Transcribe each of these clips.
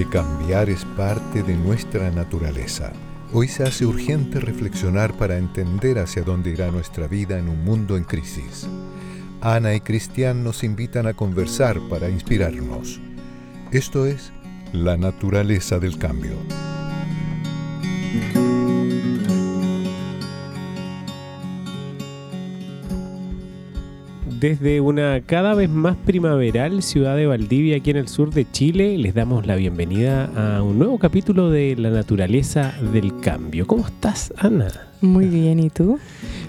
porque cambiar es parte de nuestra naturaleza. Hoy se hace urgente reflexionar para entender hacia dónde irá nuestra vida en un mundo en crisis. Ana y Cristian nos invitan a conversar para inspirarnos. Esto es la naturaleza del cambio. Desde una cada vez más primaveral ciudad de Valdivia, aquí en el sur de Chile, les damos la bienvenida a un nuevo capítulo de La naturaleza del cambio. ¿Cómo estás, Ana? Muy bien, ¿y tú?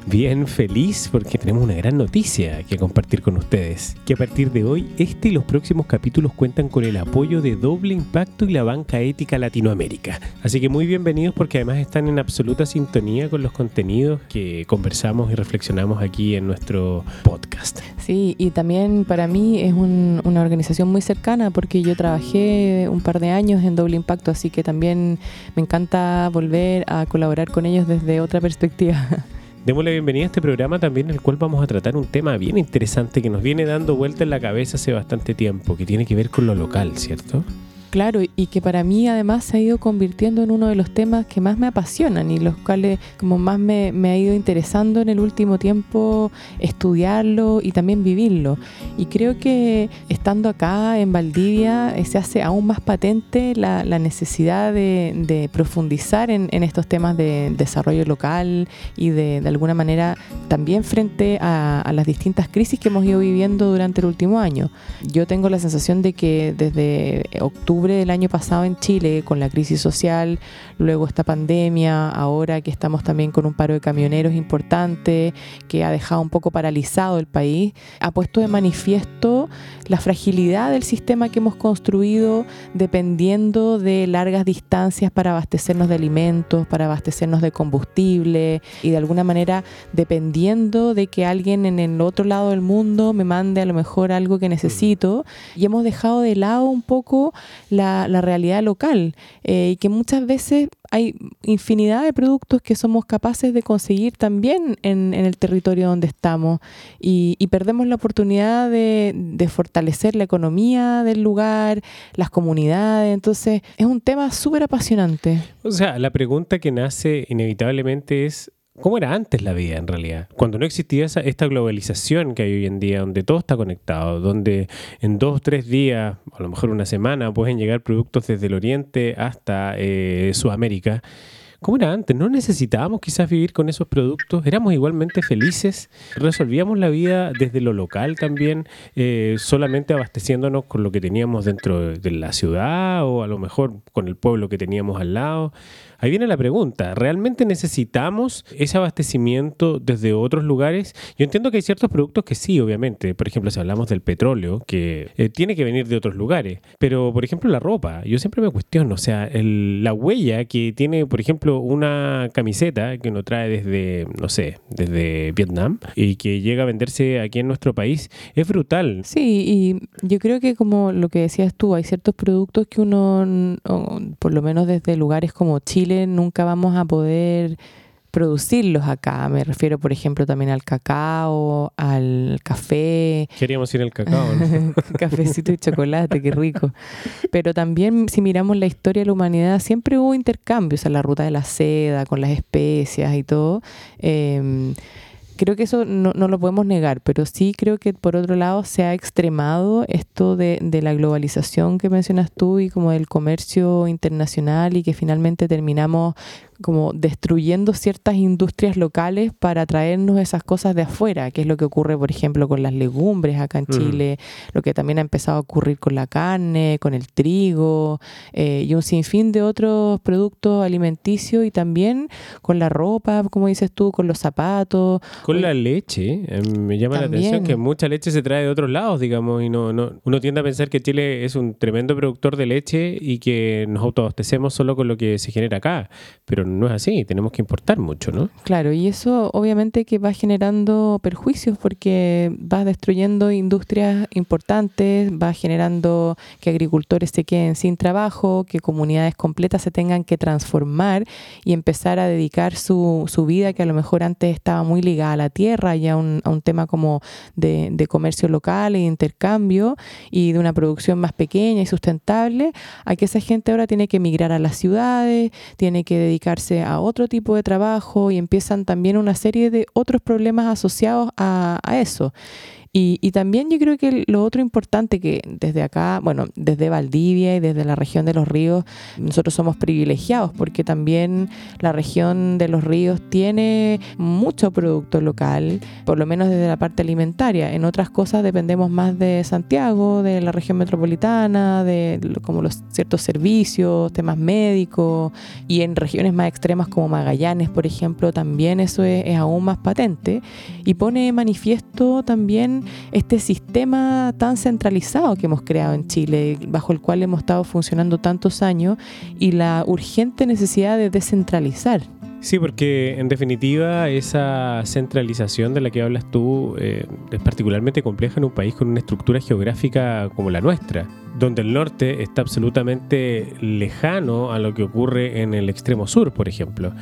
Bien, feliz porque tenemos una gran noticia que compartir con ustedes. Que a partir de hoy, este y los próximos capítulos cuentan con el apoyo de Doble Impacto y la Banca Ética Latinoamérica. Así que muy bienvenidos porque además están en absoluta sintonía con los contenidos que conversamos y reflexionamos aquí en nuestro podcast. Sí, y también para mí es una organización muy cercana porque yo trabajé un par de años en Doble Impacto, así que también me encanta volver a colaborar con ellos desde otra perspectiva. Démosle bienvenida a este programa también en el cual vamos a tratar un tema bien interesante que nos viene dando vuelta en la cabeza hace bastante tiempo, que tiene que ver con lo local, ¿cierto? Claro, y que para mí además se ha ido convirtiendo en uno de los temas que más me apasionan y los cuales como más me, ha ido interesando en el último tiempo estudiarlo y también vivirlo. Y creo que estando acá en Valdivia eh, se hace aún más patente la, necesidad de, profundizar en, estos temas de desarrollo local y de, de alguna manera también frente a, a las distintas crisis que hemos ido viviendo durante el último año. Yo tengo la sensación de que desde octubre del año pasado en Chile, con la crisis social, luego esta pandemia, ahora que estamos también con un paro de camioneros importante, que ha dejado un poco paralizado el país, ha puesto de manifiesto la fragilidad del sistema que hemos construido dependiendo de largas distancias para abastecernos de alimentos, para abastecernos de combustible y de alguna manera dependiendo de que alguien en el otro lado del mundo me mande a lo mejor algo que necesito. Y hemos dejado de lado un poco la, realidad local eh, y que muchas veces hay infinidad de productos que somos capaces de conseguir también en, el territorio donde estamos y, perdemos la oportunidad de, de, fortalecer la economía del lugar, las comunidades. Entonces es un tema súper apasionante. O sea, la pregunta que nace inevitablemente es ¿Cómo era antes la vida en realidad? Cuando no existía esa, esta globalización que hay hoy en día, donde todo está conectado, donde en dos o tres días, a lo mejor una semana, pueden llegar productos desde el oriente hasta eh, Sudamérica. ¿Cómo era antes? ¿No necesitábamos quizás vivir con esos productos? ¿Éramos igualmente felices? ¿Resolvíamos la vida desde lo local también, eh, solamente abasteciéndonos con lo que teníamos dentro de la ciudad o a lo mejor con el pueblo que teníamos al lado? Ahí viene la pregunta, ¿realmente necesitamos ese abastecimiento desde otros lugares? Yo entiendo que hay ciertos productos que sí, obviamente. Por ejemplo, si hablamos del petróleo, que eh, tiene que venir de otros lugares. Pero, por ejemplo, la ropa, yo siempre me cuestiono, o sea, la huella que tiene, por ejemplo, una camiseta que uno trae desde, no sé, desde Vietnam y que llega a venderse aquí en nuestro país, es brutal. Sí, y yo creo que como lo que decías tú, hay ciertos productos que uno, por lo menos desde lugares como Chile, nunca vamos a poder producirlos acá. Me refiero, por ejemplo, también al cacao, al café. Queríamos ir al cacao, Cafecito y chocolate, qué rico. Pero también, si miramos la historia de la humanidad, siempre hubo intercambios a la ruta de la seda, con las especias y todo. Em, creo que eso no, no, lo podemos negar, pero sí creo que por otro lado se ha extremado esto de, de, la globalización que mencionas tú y como del comercio internacional y que finalmente terminamos como destruyendo ciertas industrias locales para traernos esas cosas de afuera, que es lo que ocurre, por ejemplo, con las legumbres acá en mm. Chile, lo que también ha empezado a ocurrir con la carne, con el trigo eh, y un sinfín de otros productos alimenticios y también con la ropa, como dices tú, con los zapatos. Con la leche, eh, me llama la atención que mucha leche se trae de otros lados, digamos, y no, no, uno tiende a pensar que Chile es un tremendo productor de leche y que nos autoabastecemos solo con lo que se genera acá, pero no es así, tenemos que importar mucho, ¿no? Claro, y eso obviamente que va generando perjuicios porque va destruyendo industrias importantes, va generando que agricultores se queden sin trabajo, que comunidades completas se tengan que transformar y empezar a dedicar su, su vida que a lo mejor antes estaba muy ligada a la tierra y a un, a un tema como de, comercio local e intercambio y de una producción más pequeña y sustentable, a que esa gente ahora tiene que emigrar a las ciudades, tiene que a otro tipo de trabajo y empiezan también una serie de otros problemas asociados a eso. Y, y, también yo creo que lo otro importante que desde acá, bueno, desde Valdivia y desde la región de los ríos, nosotros somos privilegiados porque también la región de los ríos tiene mucho producto local, por lo menos desde la parte alimentaria. En otras cosas dependemos más de Santiago, de la región metropolitana, de como los ciertos servicios, temas médicos, y en regiones más extremas como Magallanes, por ejemplo, también eso es, es aún más patente y pone manifiesto también este sistema tan centralizado que hemos creado en Chile, bajo el cual hemos estado funcionando tantos años, y la urgente necesidad de descentralizar. Sí, porque en definitiva esa centralización de la que hablas tú eh, es particularmente compleja en un país con una estructura geográfica como la nuestra, donde el norte está absolutamente lejano a lo que ocurre en el extremo sur, por ejemplo.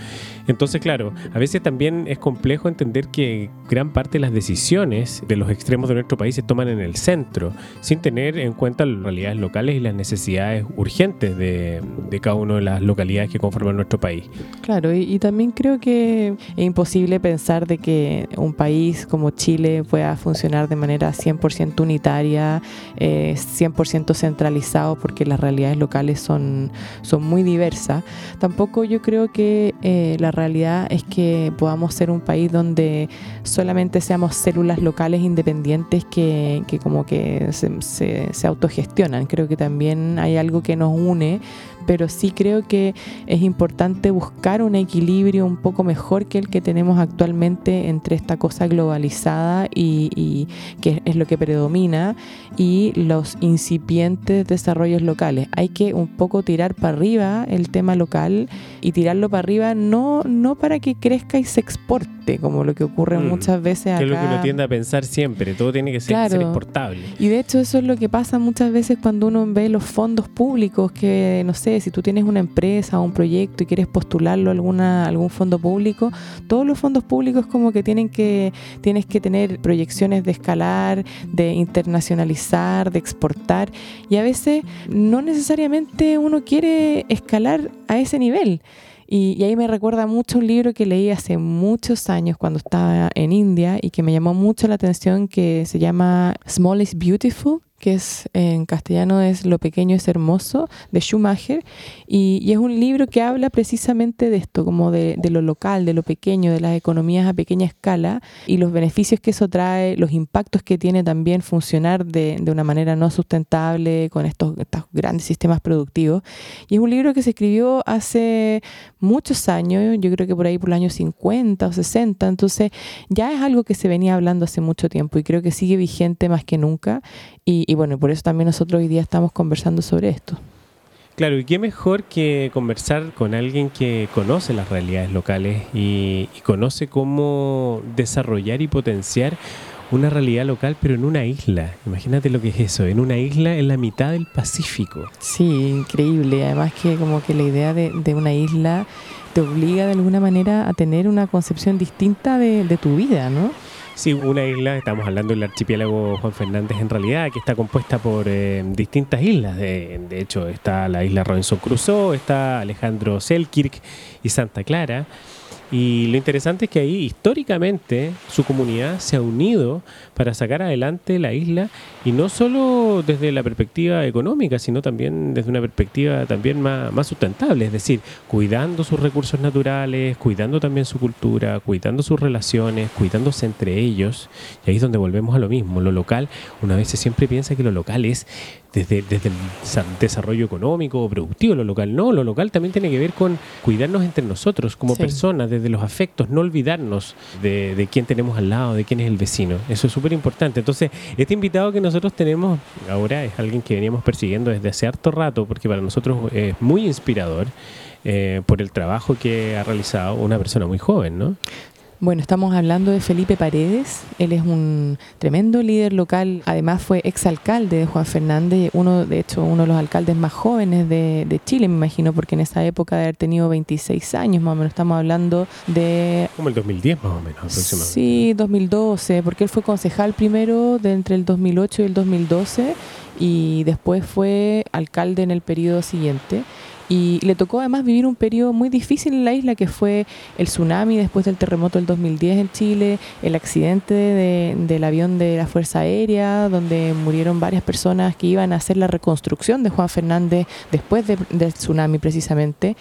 Entonces, claro, a veces también es complejo entender que gran parte de las decisiones de los extremos de nuestro país se toman en el centro, sin tener en cuenta las realidades locales y las necesidades urgentes de, cada una de las localidades que conforman nuestro país. Claro, y, y también creo que es imposible pensar de que un país como Chile pueda funcionar de manera 100% unitaria, eh, 100% centralizado, porque las realidades locales son, son muy diversas. Tampoco yo creo que eh, la realidad es que podamos ser un país donde solamente seamos células locales independientes que, que como que se, se, se autogestionan. Creo que también hay algo que nos une pero sí creo que es importante buscar un equilibrio un poco mejor que el que tenemos actualmente entre esta cosa globalizada y, y que es lo que predomina y los incipientes desarrollos locales. Hay que un poco tirar para arriba el tema local y tirarlo para arriba no, no para que crezca y se exporte, como lo que ocurre mm, muchas veces acá. Que es lo que uno tiende a pensar siempre, todo tiene que ser, Claro. ser exportable. Y de hecho eso es lo que pasa muchas veces cuando uno ve los fondos públicos, que no sé, si tú tienes una empresa o un proyecto y quieres postularlo a alguna, algún fondo público, todos los fondos públicos como que tienen que, tienes que tener proyecciones de escalar, de internacionalizar, de exportar, y a veces no necesariamente uno quiere escalar a ese nivel. Y, y, ahí me recuerda mucho un libro que leí hace muchos años cuando estaba en India y que me llamó mucho la atención que se llama Small is Beautiful que es en castellano es Lo pequeño es hermoso, de Schumacher, y, es un libro que habla precisamente de esto, como de, de, lo local, de lo pequeño, de las economías a pequeña escala y los beneficios que eso trae, los impactos que tiene también funcionar de, de una manera no sustentable con estos, estos grandes sistemas productivos. Y es un libro que se escribió hace muchos años, yo creo que por ahí por el año 50 o 60, entonces ya es algo que se venía hablando hace mucho tiempo y creo que sigue vigente más que nunca. Y, y, bueno, por eso también nosotros hoy día estamos conversando sobre esto. Claro, y qué mejor que conversar con alguien que conoce las realidades locales y, y conoce cómo desarrollar y potenciar una realidad local, pero en una isla. Imagínate lo que es eso, en una isla en la mitad del Pacífico. Sí, increíble. Además que como que la idea de, de una isla te obliga de alguna manera a tener una concepción distinta de, de tu vida, ¿no? Sí, una isla, estamos hablando del archipiélago Juan Fernández en realidad, que está compuesta por eh, distintas islas. De, de, hecho, está la isla Robinson Crusoe, está Alejandro Selkirk y Santa Clara. Y lo interesante es que ahí históricamente su comunidad se ha unido para sacar adelante la isla y no solo desde la perspectiva económica, sino también desde una perspectiva también más, más sustentable, es decir, cuidando sus recursos naturales, cuidando también su cultura, cuidando sus relaciones, cuidándose entre ellos. Y ahí es donde volvemos a lo mismo, lo local, una vez se siempre piensa que lo local es desde, desde, el desarrollo económico o productivo, lo local no, lo local también tiene que ver con cuidarnos entre nosotros como sí. personas, desde los afectos, no olvidarnos de, de, quién tenemos al lado, de quién es el vecino. Eso es súper importante. Entonces, este invitado que nosotros tenemos ahora es alguien que veníamos persiguiendo desde hace harto rato, porque para nosotros es muy inspirador. eh, por el trabajo que ha realizado una persona muy joven, ¿no? Bueno, estamos hablando de Felipe Paredes. Él es un tremendo líder local. Además fue exalcalde de Juan Fernández, uno, de hecho, uno de los alcaldes más jóvenes de, de, Chile, me imagino, porque en esa época de haber tenido 26 años, más o menos, estamos hablando de... Como el 2010 más o menos, aproximadamente. Sí, 2012, porque él fue concejal primero de entre el 2008 y el 2012 y después fue alcalde en el periodo siguiente. Y le tocó además vivir un periodo muy difícil en la isla, que fue el tsunami después del terremoto del 2010 en Chile, el accidente de, del avión de la Fuerza Aérea, donde murieron varias personas que iban a hacer la reconstrucción de Juan Fernández después de, del tsunami precisamente.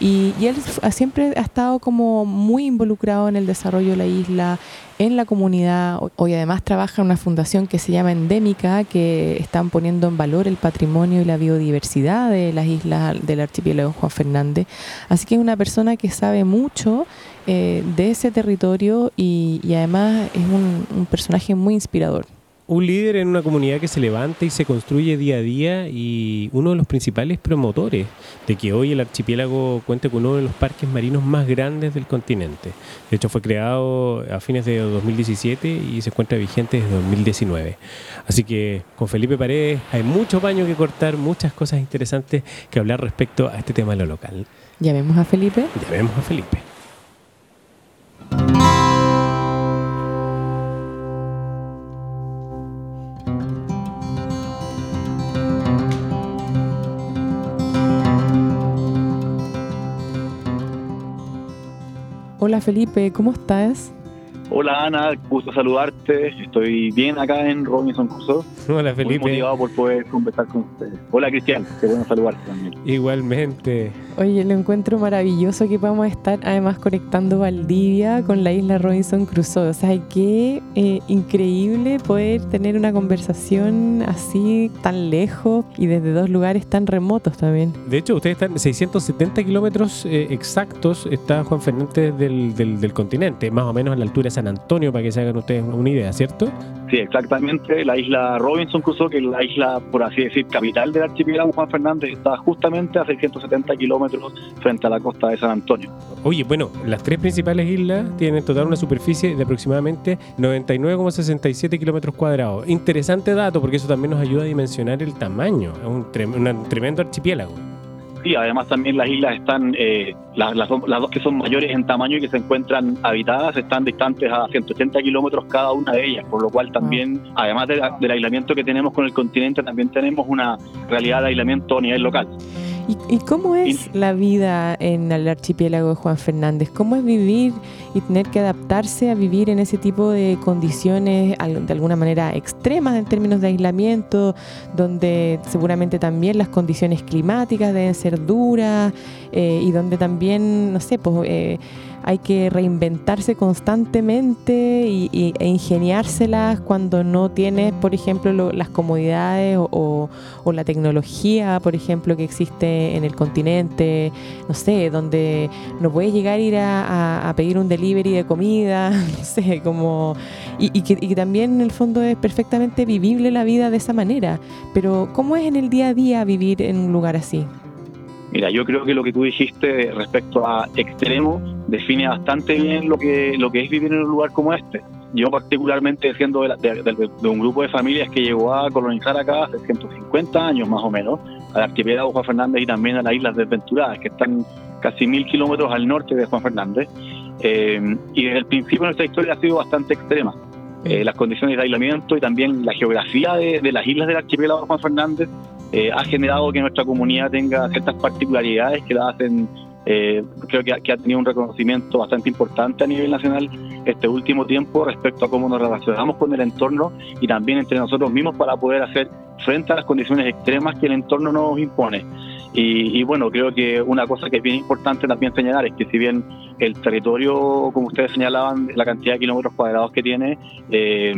Y, y él siempre ha estado como muy involucrado en el desarrollo de la isla, en la comunidad. Hoy además trabaja en una fundación que se llama Endémica, que están poniendo en valor el patrimonio y la biodiversidad de las islas del archipiélago Juan Fernández. Así que es una persona que sabe mucho eh, de ese territorio y, y además es un, un personaje muy inspirador un líder en una comunidad que se levanta y se construye día a día y uno de los principales promotores de que hoy el archipiélago cuente con uno de los parques marinos más grandes del continente. De hecho, fue creado a fines de 2017 y se encuentra vigente desde 2019. Así que con Felipe Paredes hay mucho paño que cortar, muchas cosas interesantes que hablar respecto a este tema de lo local. ¿Llamemos a Felipe? Llamemos a Felipe. Hola Felipe, ¿cómo estás? Hola Ana, gusto saludarte. Estoy bien acá en Robinson Crusoe. Hola Felipe. Muy motivado por poder conversar con ustedes. Hola Cristian, qué bueno saludarte también. Igualmente. Oye, lo encuentro maravilloso que podamos estar además conectando Valdivia con la isla Robinson Crusoe. O sea, qué eh, increíble poder tener una conversación así tan lejos y desde dos lugares tan remotos también. De hecho, ustedes están 670 kilómetros eh, exactos, está Juan Fernández del, del, del continente, más o menos a la altura de San Antonio, para que se hagan ustedes una idea, ¿cierto? Sí, exactamente. La isla Robinson Crusoe, que es la isla, por así decir, capital del archipiélago Juan Fernández, está justamente a 670 kilómetros frente a la costa de San Antonio. Oye, bueno, las tres principales islas tienen en total una superficie de aproximadamente 99,67 kilómetros cuadrados. Interesante dato, porque eso también nos ayuda a dimensionar el tamaño. Es un, trem un tremendo archipiélago. Sí, además también las islas están, eh, las, las, las, dos que son mayores en tamaño y que se encuentran habitadas, están distantes a 180 kilómetros cada una de ellas, por lo cual también, mm. además de, del aislamiento que tenemos con el continente, también tenemos una realidad de aislamiento a nivel local. ¿Y, y cómo es la vida en el archipiélago de Juan Fernández? ¿Cómo es vivir y tener que adaptarse a vivir en ese tipo de condiciones de alguna manera extremas en términos de aislamiento, donde seguramente también las condiciones climáticas deben ser duras eh, y donde también, no sé, pues... Eh, hay que reinventarse constantemente y, y, e ingeniárselas cuando no tienes, por ejemplo, lo, las comodidades o, la tecnología, por ejemplo, que existe en el continente, no sé, donde no puedes llegar a ir a, a, pedir un delivery de comida, no sé, como... Y, y, que, y también en el fondo es perfectamente vivible la vida de esa manera, pero ¿cómo es en el día a día vivir en un lugar así? Mira, yo creo que lo que tú dijiste respecto a extremo define bastante bien lo que, lo que es vivir en un lugar como este. Yo particularmente siendo de, de, de, de, un grupo de familias que llegó a colonizar acá hace 150 años más o menos, al archipiélago Juan Fernández y también a las Islas Desventuradas, que están casi mil kilómetros al norte de Juan Fernández. Eh, y desde el principio nuestra historia ha sido bastante extrema. Eh, las condiciones de aislamiento y también la geografía de, de las islas del archipiélago Juan Fernández eh, ha generado que nuestra comunidad tenga ciertas particularidades que la hacen, eh, creo que, ha tenido un reconocimiento bastante importante a nivel nacional este último tiempo respecto a cómo nos relacionamos con el entorno y también entre nosotros mismos para poder hacer frente a las condiciones extremas que el entorno nos impone. Y, y, bueno, creo que una cosa que es bien importante también señalar es que si bien el territorio, como ustedes señalaban, la cantidad de kilómetros cuadrados que tiene, eh,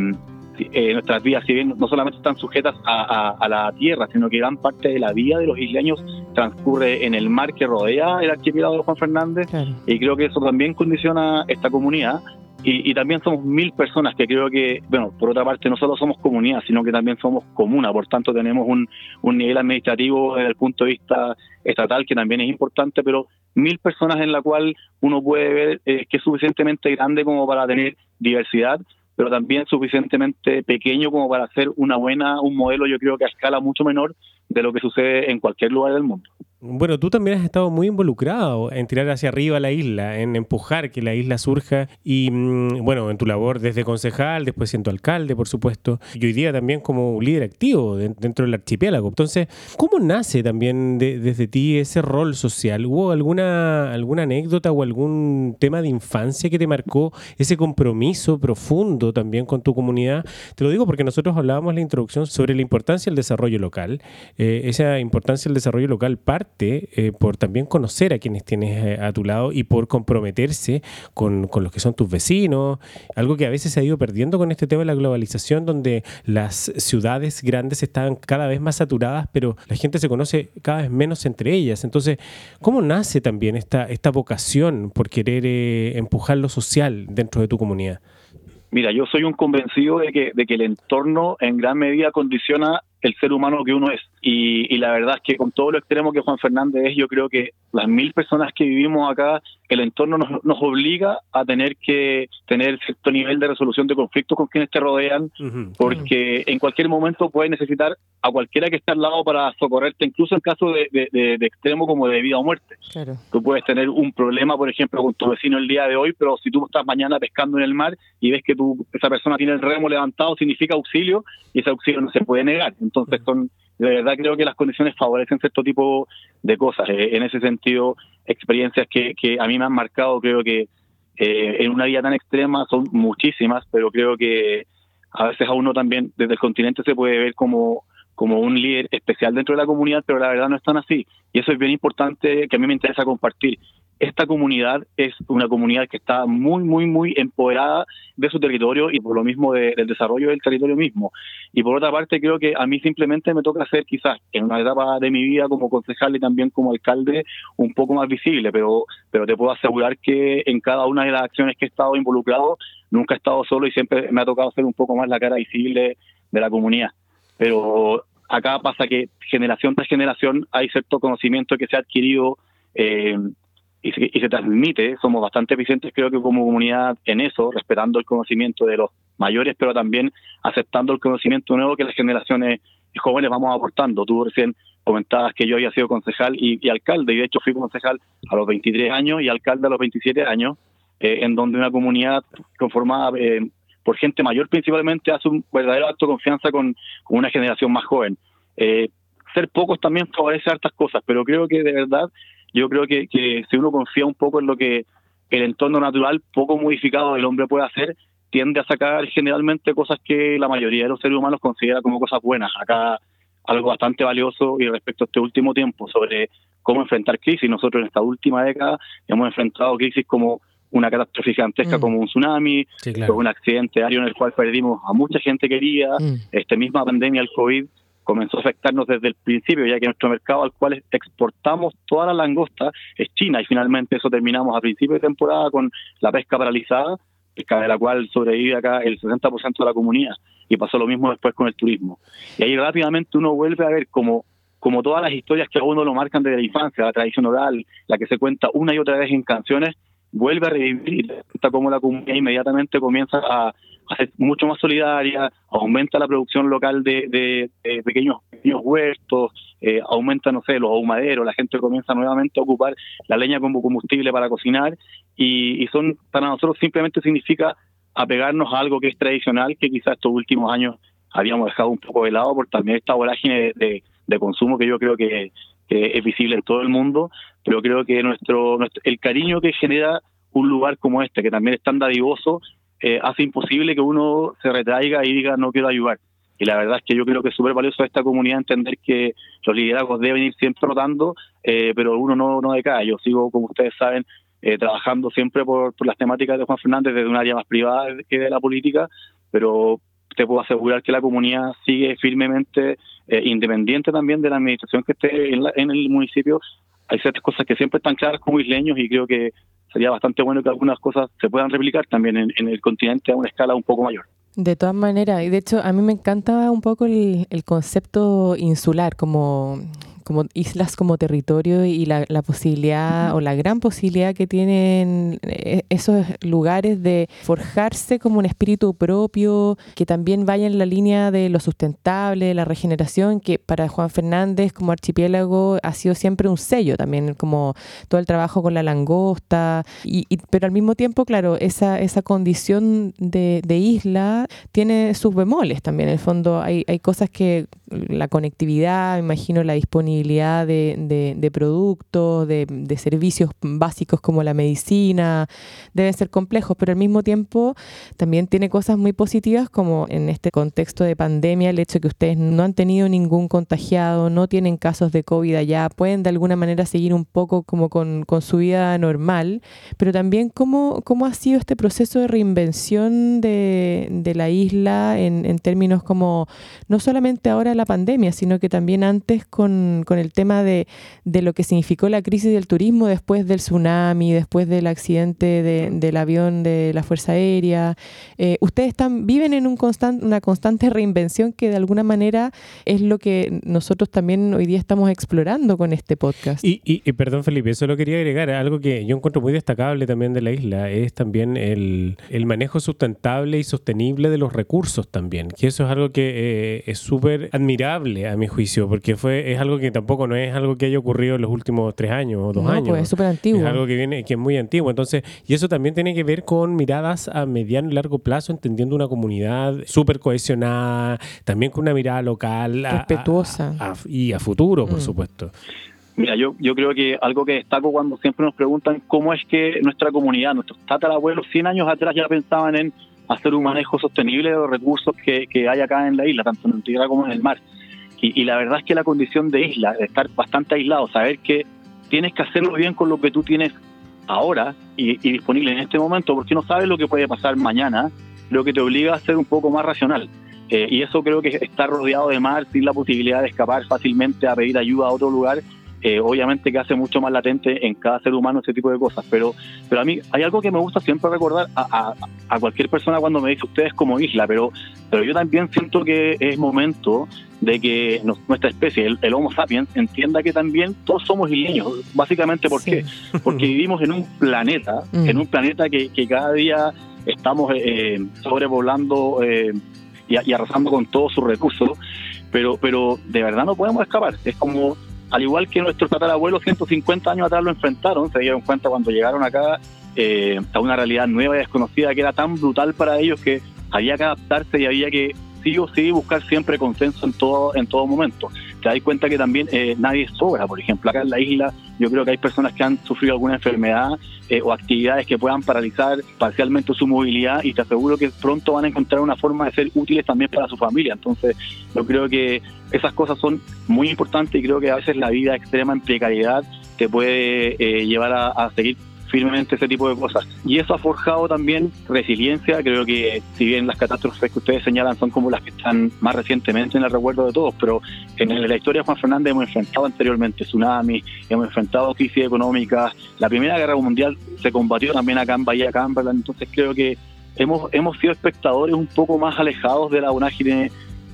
eh, nuestras vías, si bien no solamente están sujetas a, a, a, la tierra, sino que gran parte de la vida de los isleños transcurre en el mar que rodea el archipiélago de Juan Fernández, claro. y creo que eso también condiciona esta comunidad. Y, y, también somos mil personas que creo que, bueno, por otra parte, no solo somos comunidad, sino que también somos comuna, por tanto tenemos un, un nivel administrativo desde el punto de vista estatal que también es importante, pero mil personas en la cual uno puede ver eh, que es suficientemente grande como para tener diversidad, pero también suficientemente pequeño como para hacer una buena, un modelo yo creo que a escala mucho menor de lo que sucede en cualquier lugar del mundo. Bueno, tú también has estado muy involucrado en tirar hacia arriba la isla, en empujar que la isla surja y, mm, bueno, en tu labor desde concejal, después siendo alcalde, por supuesto, y hoy día también como líder activo dentro del archipiélago. Entonces, ¿cómo nace también desde ti ese rol social? ¿Hubo alguna, alguna anécdota o algún tema de infancia que te marcó ese compromiso profundo también con tu comunidad? Te lo digo porque nosotros hablábamos en la introducción sobre la importancia del desarrollo local. Eh, esa importancia del desarrollo local parte eh, por también conocer a quienes tienes eh, a tu lado y por comprometerse con, los que son tus vecinos, algo que a veces se ha ido perdiendo con este tema de la globalización, donde las ciudades grandes están cada vez más saturadas, pero la gente se conoce cada vez menos entre ellas. Entonces, ¿cómo nace también esta, esta vocación por querer eh, empujar lo social dentro de tu comunidad? Mira, yo soy un convencido de que, de que el entorno en gran medida condiciona el ser humano que uno es. Y, y, la verdad es que con todo lo extremo que Juan Fernández es, yo creo que las mil personas que vivimos acá, el entorno nos, nos obliga a tener que tener cierto nivel de resolución de conflictos con quienes te rodean, porque en cualquier momento puedes necesitar a cualquiera que esté al lado para socorrerte, incluso en caso de, de, extremo como de vida o muerte. Tú puedes tener un problema, por ejemplo, con tu vecino el día de hoy, pero si tú estás mañana pescando en el mar y ves que tu, esa persona tiene el remo levantado, significa auxilio y ese auxilio no se puede negar. Entonces, son, de verdad creo que las condiciones favorecen cierto tipo de cosas. Eh, en ese sentido, experiencias que, que a mí me han marcado, creo que eh, en una vida tan extrema son muchísimas, pero creo que a veces a uno también desde el continente se puede ver como como un líder especial dentro de la comunidad, pero la verdad no es tan así. Y eso es bien importante que a mí me interesa compartir esta comunidad es una comunidad que está muy, muy, muy empoderada de su territorio y por lo mismo del desarrollo del territorio mismo. Y por otra parte, creo que a mí simplemente me toca ser quizás en una etapa de mi vida como concejal y también como alcalde un poco más visible, pero, pero te puedo asegurar que en cada una de las acciones que he estado involucrado, nunca he estado solo y siempre me ha tocado ser un poco más la cara visible de la comunidad. Pero acá pasa que generación tras generación hay cierto conocimiento que se ha adquirido. Eh, y se, y se transmite, somos bastante eficientes creo que como comunidad en eso, respetando el conocimiento de los mayores, pero también aceptando el conocimiento nuevo que las generaciones jóvenes vamos aportando. Tú recién comentabas que yo había sido concejal y, alcalde, y de hecho fui concejal a los 23 años y alcalde a los 27 años, eh, en donde una comunidad conformada eh, por gente mayor principalmente hace un verdadero acto de confianza con, una generación más joven. Eh, ser pocos también favorece hartas cosas, pero creo que de verdad yo creo que, que si uno confía un poco en lo que el entorno natural poco modificado del hombre puede hacer, tiende a sacar generalmente cosas que la mayoría de los seres humanos considera como cosas buenas. Acá algo bastante valioso y respecto a este último tiempo sobre cómo enfrentar crisis. Nosotros en esta última década hemos enfrentado crisis como una catástrofe gigantesca mm. como un tsunami, un accidente aéreo en el cual perdimos a mucha gente querida, mm. esta misma pandemia, el COVID, comenzó a afectarnos desde el principio, ya que nuestro mercado al cual exportamos toda la langosta es China y finalmente eso terminamos a principio de temporada con la pesca paralizada, pesca de la cual sobrevive acá el 60% de la comunidad y pasó lo mismo después con el turismo. Y ahí rápidamente uno vuelve a ver como como todas las historias que a uno lo marcan desde la infancia, la tradición oral, la que se cuenta una y otra vez en canciones, vuelve a revivir y como la comunidad inmediatamente comienza a, ser mucho más solidaria, aumenta la producción local de, pequeños, pequeños huertos, eh, aumenta, no sé, los ahumaderos, la gente comienza nuevamente a ocupar la leña como combustible para cocinar y, y son para nosotros simplemente significa apegarnos a algo que es tradicional, que quizás estos últimos años habíamos dejado un poco de lado por también esta vorágine de, de consumo que yo creo que, que es visible en todo el mundo, pero creo que nuestro, el cariño que genera un lugar como este, que también es tan dadivoso, eh, hace imposible que uno se retraiga y diga no quiero ayudar. Y la verdad es que yo creo que es súper valioso a esta comunidad entender que los liderazgos deben ir siempre rotando, eh, pero uno no, no decae. Yo sigo, como ustedes saben, eh, trabajando siempre por, por, las temáticas de Juan Fernández desde un área más privada que de la política, pero te puedo asegurar que la comunidad sigue firmemente eh, independiente también de la administración que esté en, el municipio. Hay ciertas cosas que siempre están claras como isleños y creo que sería bastante bueno que algunas cosas se puedan replicar también en, el continente a una escala un poco mayor. De todas maneras, y de hecho a mí me encanta un poco el, concepto insular, como como islas como territorio y la, la posibilidad o la gran posibilidad que tienen eh, esos lugares de forjarse como un espíritu propio, que también vaya en la línea de lo sustentable, la regeneración, que para Juan Fernández como archipiélago ha sido siempre un sello también, como todo el trabajo con la langosta, y, pero al mismo tiempo, claro, esa, esa condición de, de isla tiene sus bemoles también. En el fondo hay, hay cosas que la conectividad, me imagino la disponibilidad de, de, productos, de, de, servicios básicos como la medicina, deben ser complejos, pero al mismo tiempo también tiene cosas muy positivas como en este contexto de pandemia, el hecho de que ustedes no han tenido ningún contagiado, no tienen casos de COVID allá, pueden de alguna manera seguir un poco como con, con su vida normal, pero también cómo, cómo ha sido este proceso de reinvención de, de la isla en, en términos como no solamente ahora la pandemia, sino que también antes con, con el tema de, de, lo que significó la crisis del turismo después del tsunami, después del accidente de, del avión de la Fuerza Aérea. Eh, ustedes están, viven en un constant, una constante reinvención que de alguna manera es lo que nosotros también hoy día estamos explorando con este podcast. Y, y, perdón Felipe, eso lo quería agregar, algo que yo encuentro muy destacable también de la isla, es también el, el manejo sustentable y sostenible de los recursos también, que eso es algo que eh, es súper admirable a mi juicio, porque fue es algo que tampoco no es algo que haya ocurrido en los últimos tres años o dos no, años. Pues es súper antiguo. Es algo que viene que es muy antiguo. Entonces, y eso también tiene que ver con miradas a mediano y largo plazo, entendiendo una comunidad súper cohesionada, también con una mirada local. Respetuosa. A, a, y a futuro, por mm. supuesto. Mira, yo, yo creo que algo que destaco cuando siempre nos preguntan cómo es que nuestra comunidad, nuestros tatarabuelos 100 años atrás ya pensaban en hacer un manejo sostenible de los recursos que, que hay acá en la isla, tanto en la tierra como en el mar. Y, y, la verdad es que la condición de isla, de estar bastante aislado, saber que tienes que hacerlo bien con lo que tú tienes ahora y, disponible en este momento, porque no sabes lo que puede pasar mañana, lo que te obliga a ser un poco más racional. Eh, y eso creo que estar rodeado de mar, sin la posibilidad de escapar fácilmente a pedir ayuda a otro lugar, eh, obviamente que hace mucho más latente en cada ser humano ese tipo de cosas. Pero, pero a mí hay algo que me gusta siempre recordar a, a, a cualquier persona cuando me dice ustedes como isla, pero, pero yo también siento que es momento de que nuestra especie, el, el, Homo sapiens, entienda que también todos somos isleños. Básicamente, ¿por sí. qué? Porque vivimos en un planeta, mm. en un planeta que, que cada día estamos eh, sobrepoblando eh, y, y, arrasando con todos sus recursos, pero, pero de verdad no podemos escapar. Es como, al igual que nuestros tatarabuelos 150 años atrás lo enfrentaron, se dieron cuenta cuando llegaron acá eh, a una realidad nueva y desconocida que era tan brutal para ellos que había que adaptarse y había que sí o sí buscar siempre consenso en todo en todo momento. Te das cuenta que también eh, nadie sobra, por ejemplo, acá en la isla yo creo que hay personas que han sufrido alguna enfermedad eh, o actividades que puedan paralizar parcialmente su movilidad y te aseguro que pronto van a encontrar una forma de ser útiles también para su familia. Entonces yo creo que esas cosas son muy importantes y creo que a veces la vida extrema en precariedad te puede eh, llevar a, a seguir firmemente ese tipo de cosas. Y eso ha forjado también resiliencia. Creo que si bien las catástrofes que ustedes señalan son como las que están más recientemente en el recuerdo de todos, pero en la historia de Juan Fernández hemos enfrentado anteriormente tsunamis, hemos enfrentado crisis económicas. La Primera Guerra Mundial se combatió también acá en Bahía Cumberland. Entonces creo que hemos, hemos sido espectadores un poco más alejados de la vorágine,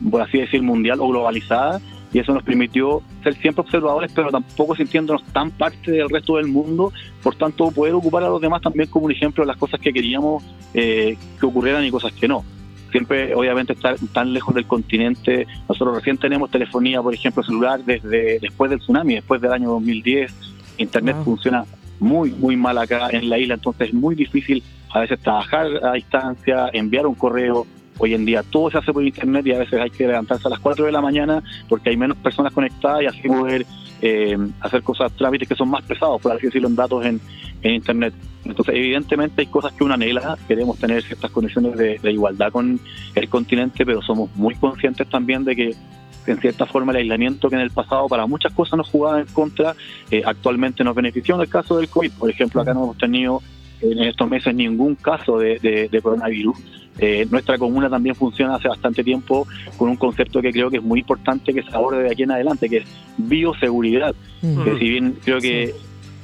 por así decir, mundial o globalizada y eso nos permitió ser siempre observadores, pero tampoco sintiéndonos tan parte del resto del mundo, por tanto poder ocupar a los demás también como un ejemplo de las cosas que queríamos eh, que ocurrieran y cosas que no. Siempre, obviamente, estar tan lejos del continente. Nosotros recién tenemos telefonía, por ejemplo, celular desde después del tsunami, después del año 2010. Internet wow. funciona muy, muy mal acá en la isla, entonces es muy difícil a veces trabajar a distancia, enviar un correo, Hoy en día todo se hace por internet y a veces hay que levantarse a las 4 de la mañana porque hay menos personas conectadas y así poder eh, hacer cosas, trámites que son más pesados, por así decirlo, en datos en, en internet. Entonces, evidentemente hay cosas que una anhela, queremos tener ciertas condiciones de, igualdad con el continente, pero somos muy conscientes también de que en cierta forma el aislamiento que en el pasado para muchas cosas nos jugaba en contra, eh, actualmente nos benefició en el caso del COVID. Por ejemplo, acá no hemos tenido en estos meses ningún caso de, de coronavirus. Eh, nuestra comuna también funciona hace bastante tiempo con un concepto que creo que es muy importante que se aborde de aquí en adelante, que es bioseguridad. Mm. Que si bien creo que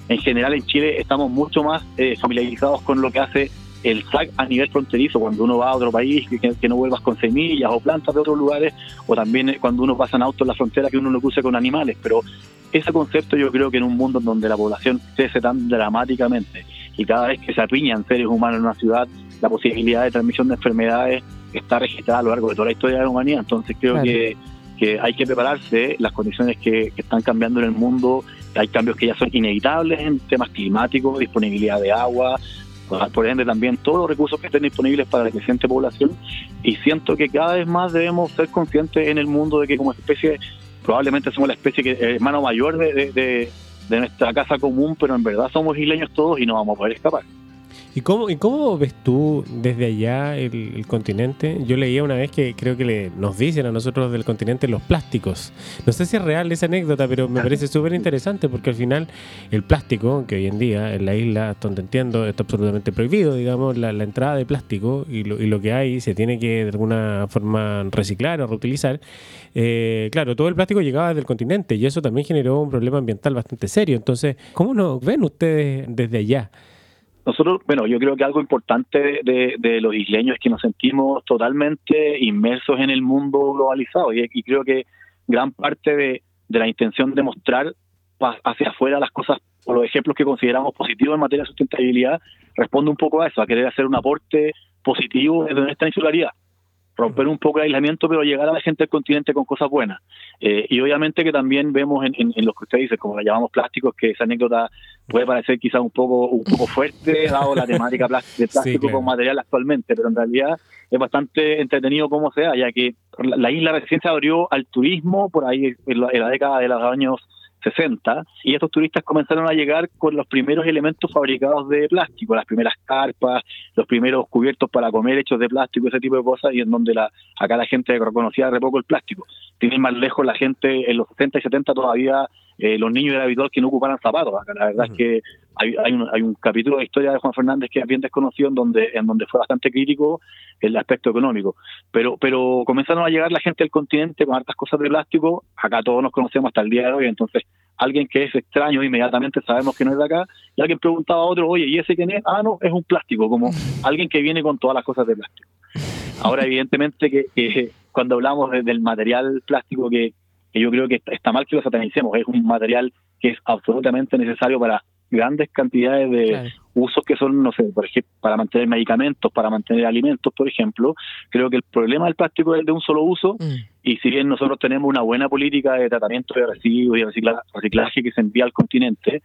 en general en Chile estamos mucho más eh, familiarizados con lo que hace el SAC a nivel fronterizo, cuando uno va a otro país, que, no vuelvas con semillas o plantas de otros lugares, o también cuando uno pasa en auto en la frontera, que uno no cruce con animales. Pero ese concepto yo creo que en un mundo donde la población crece tan dramáticamente y cada vez que se apiñan seres humanos en una ciudad, la posibilidad de transmisión de enfermedades está registrada a lo largo de toda la historia de la humanidad. Entonces creo que, que hay que prepararse, las condiciones que, que están cambiando en el mundo, hay cambios que ya son inevitables en temas climáticos, disponibilidad de agua, por ende también todos los recursos que estén disponibles para la creciente población y siento que cada vez más debemos ser conscientes en el mundo de que como especie probablemente somos la especie que hermano mayor de, de, de nuestra casa común, pero en verdad somos isleños todos y no vamos a poder escapar. ¿Y cómo, ¿Y cómo ves tú desde allá el, continente? Yo leía una vez que creo que le, nos dicen a nosotros del continente los plásticos. No sé si es real esa anécdota, pero me parece súper interesante porque al final el plástico, que hoy en día en la isla, donde entiendo, está absolutamente prohibido, digamos, la, entrada de plástico y lo, y lo, que hay se tiene que de alguna forma reciclar o reutilizar. Eh, claro, todo el plástico llegaba del continente y eso también generó un problema ambiental bastante serio. Entonces, ¿cómo nos ven ustedes desde allá? Nosotros, bueno, yo creo que algo importante de, los isleños es que nos sentimos totalmente inmersos en el mundo globalizado y, creo que gran parte de, la intención de mostrar hacia afuera las cosas o los ejemplos que consideramos positivos en materia de sustentabilidad responde un poco a eso, a querer hacer un aporte positivo desde nuestra insularidad romper un poco el aislamiento, pero llegar a la gente del continente con cosas buenas. Eh, y obviamente que también vemos en, en, lo que usted dice, como la llamamos plásticos, que esa anécdota puede parecer quizás un poco un poco fuerte, dado la temática de plástico con material actualmente, pero en realidad es bastante entretenido como sea, ya que la isla recién se abrió al turismo por ahí en la década de los años 60 y estos turistas comenzaron a llegar con los primeros elementos fabricados de plástico, las primeras carpas, los primeros cubiertos para comer hechos de plástico, ese tipo de cosas y en donde la, acá la gente reconocía de poco el plástico. Tienen más lejos la gente en los 60 y 70 todavía eh, los niños era habitual que no ocuparan zapatos. La verdad es que hay, hay, un, hay un capítulo de historia de Juan Fernández que es bien desconocido en donde, en donde fue bastante crítico el aspecto económico. Pero, pero comenzaron a llegar la gente del continente con hartas cosas de plástico. Acá todos nos conocemos hasta el día de hoy, entonces alguien que es extraño inmediatamente sabemos que no es de acá y alguien preguntaba a otro, oye, ¿y ese quién es? Ah, no, es un plástico, como alguien que viene con todas las cosas de plástico. Ahora, evidentemente que, cuando hablamos del material plástico que, que yo creo que está mal que lo satanicemos, es un material que es absolutamente necesario para grandes cantidades de usos que son, no sé, por ejemplo, para mantener medicamentos, para mantener alimentos, por ejemplo. Creo que el problema del plástico es de un solo uso mm. y si bien nosotros tenemos una buena política de tratamiento de residuos y reciclaje que se envía al continente,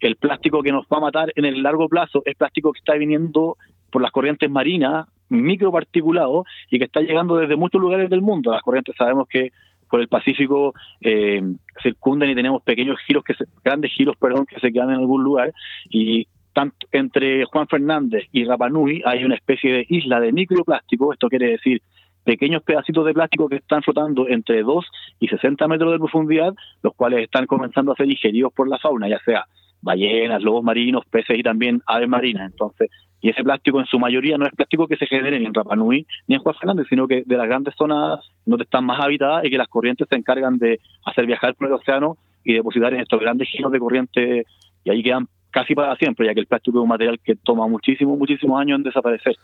el plástico que nos va a matar en el largo plazo es plástico que está viniendo por las corrientes marinas, microparticulados, y que está llegando desde muchos lugares del mundo. Las corrientes sabemos que por el Pacífico eh, circundan y tenemos pequeños giros, que grandes giros, perdón, que se quedan en algún lugar. Y tanto entre Juan Fernández y Rapanui hay una especie de isla de microplástico, esto quiere decir pequeños pedacitos de plástico que están flotando entre 2 y 60 metros de profundidad, los cuales están comenzando a ser digeridos por la fauna, ya sea ballenas, lobos marinos, peces y también aves marinas. Entonces, y ese plástico en su mayoría no es plástico que se genere ni en Rapanui ni en Juan Fernández, sino que de las grandes zonas donde están más habitadas y que las corrientes se encargan de hacer viajar por el océano y depositar en estos grandes giros de corriente y ahí quedan casi para siempre, ya que el plástico es un material que toma muchísimos, muchísimos años en desaparecer.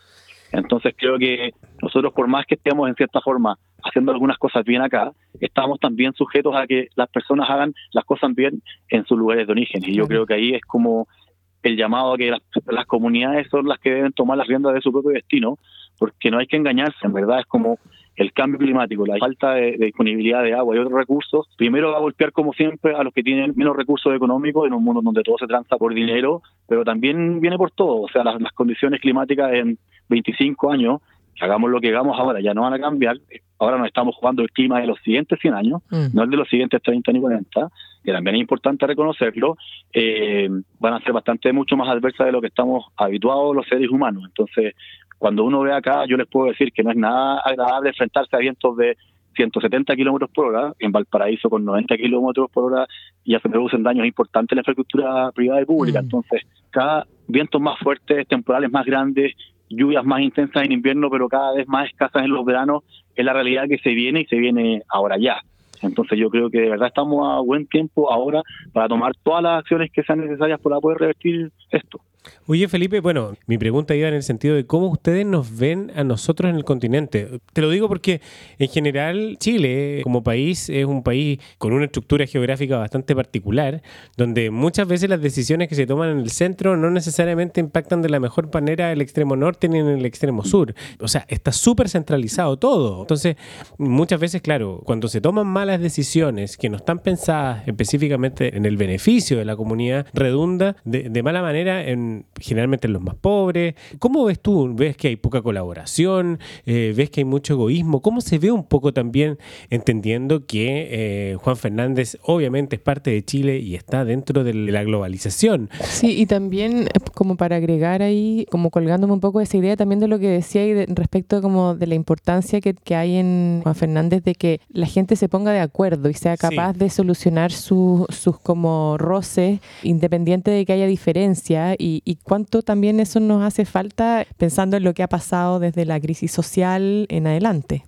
Entonces creo que nosotros, por más que estemos en cierta forma haciendo algunas cosas bien acá, estamos también sujetos a que las personas hagan las cosas bien en sus lugares de origen. Y yo creo que ahí es como el llamado a que las, comunidades son las que deben tomar las riendas de su propio destino, porque no hay que engañarse, en verdad es como el cambio climático, la falta de, disponibilidad de agua y otros recursos, primero va a golpear como siempre a los que tienen menos recursos económicos en un mundo donde todo se transa por dinero, pero también viene por todo, o sea, las, condiciones climáticas en 25 años, hagamos lo que hagamos ahora, ya no van a cambiar, ahora nos estamos jugando el clima de los siguientes 100 años, mm. no el de los siguientes 30 ni 40, que también es importante reconocerlo, eh, van a ser bastante mucho más adversas de lo que estamos habituados los seres humanos. Entonces, cuando uno ve acá, yo les puedo decir que no es nada agradable enfrentarse a vientos de 170 kilómetros por hora, en Valparaíso con 90 kilómetros por hora ya se producen daños importantes en la infraestructura privada y pública. Mm. Entonces, cada vientos más fuertes, temporales más grandes, lluvias más intensas en invierno, pero cada vez más escasas en los veranos, es la realidad que se viene y se viene ahora ya. Entonces yo creo que de verdad estamos a buen tiempo ahora para tomar todas las acciones que sean necesarias para poder revertir esto. Oye, Felipe, bueno, mi pregunta iba en el sentido de cómo ustedes nos ven a nosotros en el continente. Te lo digo porque en general Chile como país es un país con una estructura geográfica bastante particular, donde muchas veces las decisiones que se toman en el centro no necesariamente impactan de la mejor manera el extremo norte ni en el extremo sur. O sea, está súper centralizado todo. Entonces, muchas veces, claro, cuando se toman malas decisiones que no están pensadas específicamente en el beneficio de la comunidad, redunda de, de mala manera en generalmente en los más pobres. ¿Cómo ves tú? ¿Ves que hay poca colaboración? Eh, ¿Ves que hay mucho egoísmo? ¿Cómo se ve un poco también entendiendo que eh, Juan Fernández obviamente es parte de Chile y está dentro de la globalización? Sí, y también eh, como para agregar ahí, como colgándome un poco de esa idea también de lo que decía y respecto como de la importancia que, que, hay en Juan Fernández de que la gente se ponga de acuerdo y sea capaz de solucionar sus como roces independiente de que haya diferencia y, y, cuánto también eso nos hace falta pensando en lo que ha pasado desde la crisis social en adelante.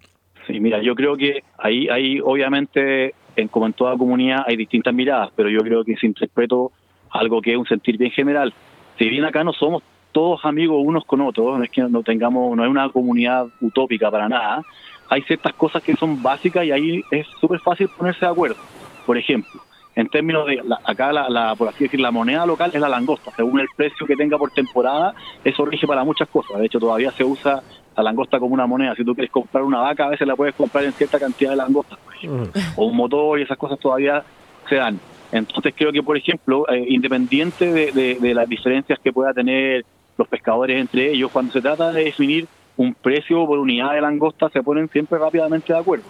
Sí, mira, yo creo que ahí, ahí obviamente, en, como en toda comunidad, hay distintas miradas, pero yo creo que se interpreto algo que es un sentir bien general. Si bien acá no somos todos amigos unos con otros, no es que no tengamos, no es una comunidad utópica para nada, hay ciertas cosas que son básicas y ahí es súper fácil ponerse de acuerdo. Por ejemplo, en términos de acá la, por así decir la moneda local es la langosta. Según el precio que tenga por temporada eso rige para muchas cosas. De hecho todavía se usa la langosta como una moneda. Si tú quieres comprar una vaca a veces la puedes comprar en cierta cantidad de langostas mm. o un motor y esas cosas todavía se dan. Entonces creo que por ejemplo eh, independiente de, de las diferencias que pueda tener los pescadores entre ellos cuando se trata de definir un precio por unidad de langosta se ponen siempre rápidamente de acuerdo.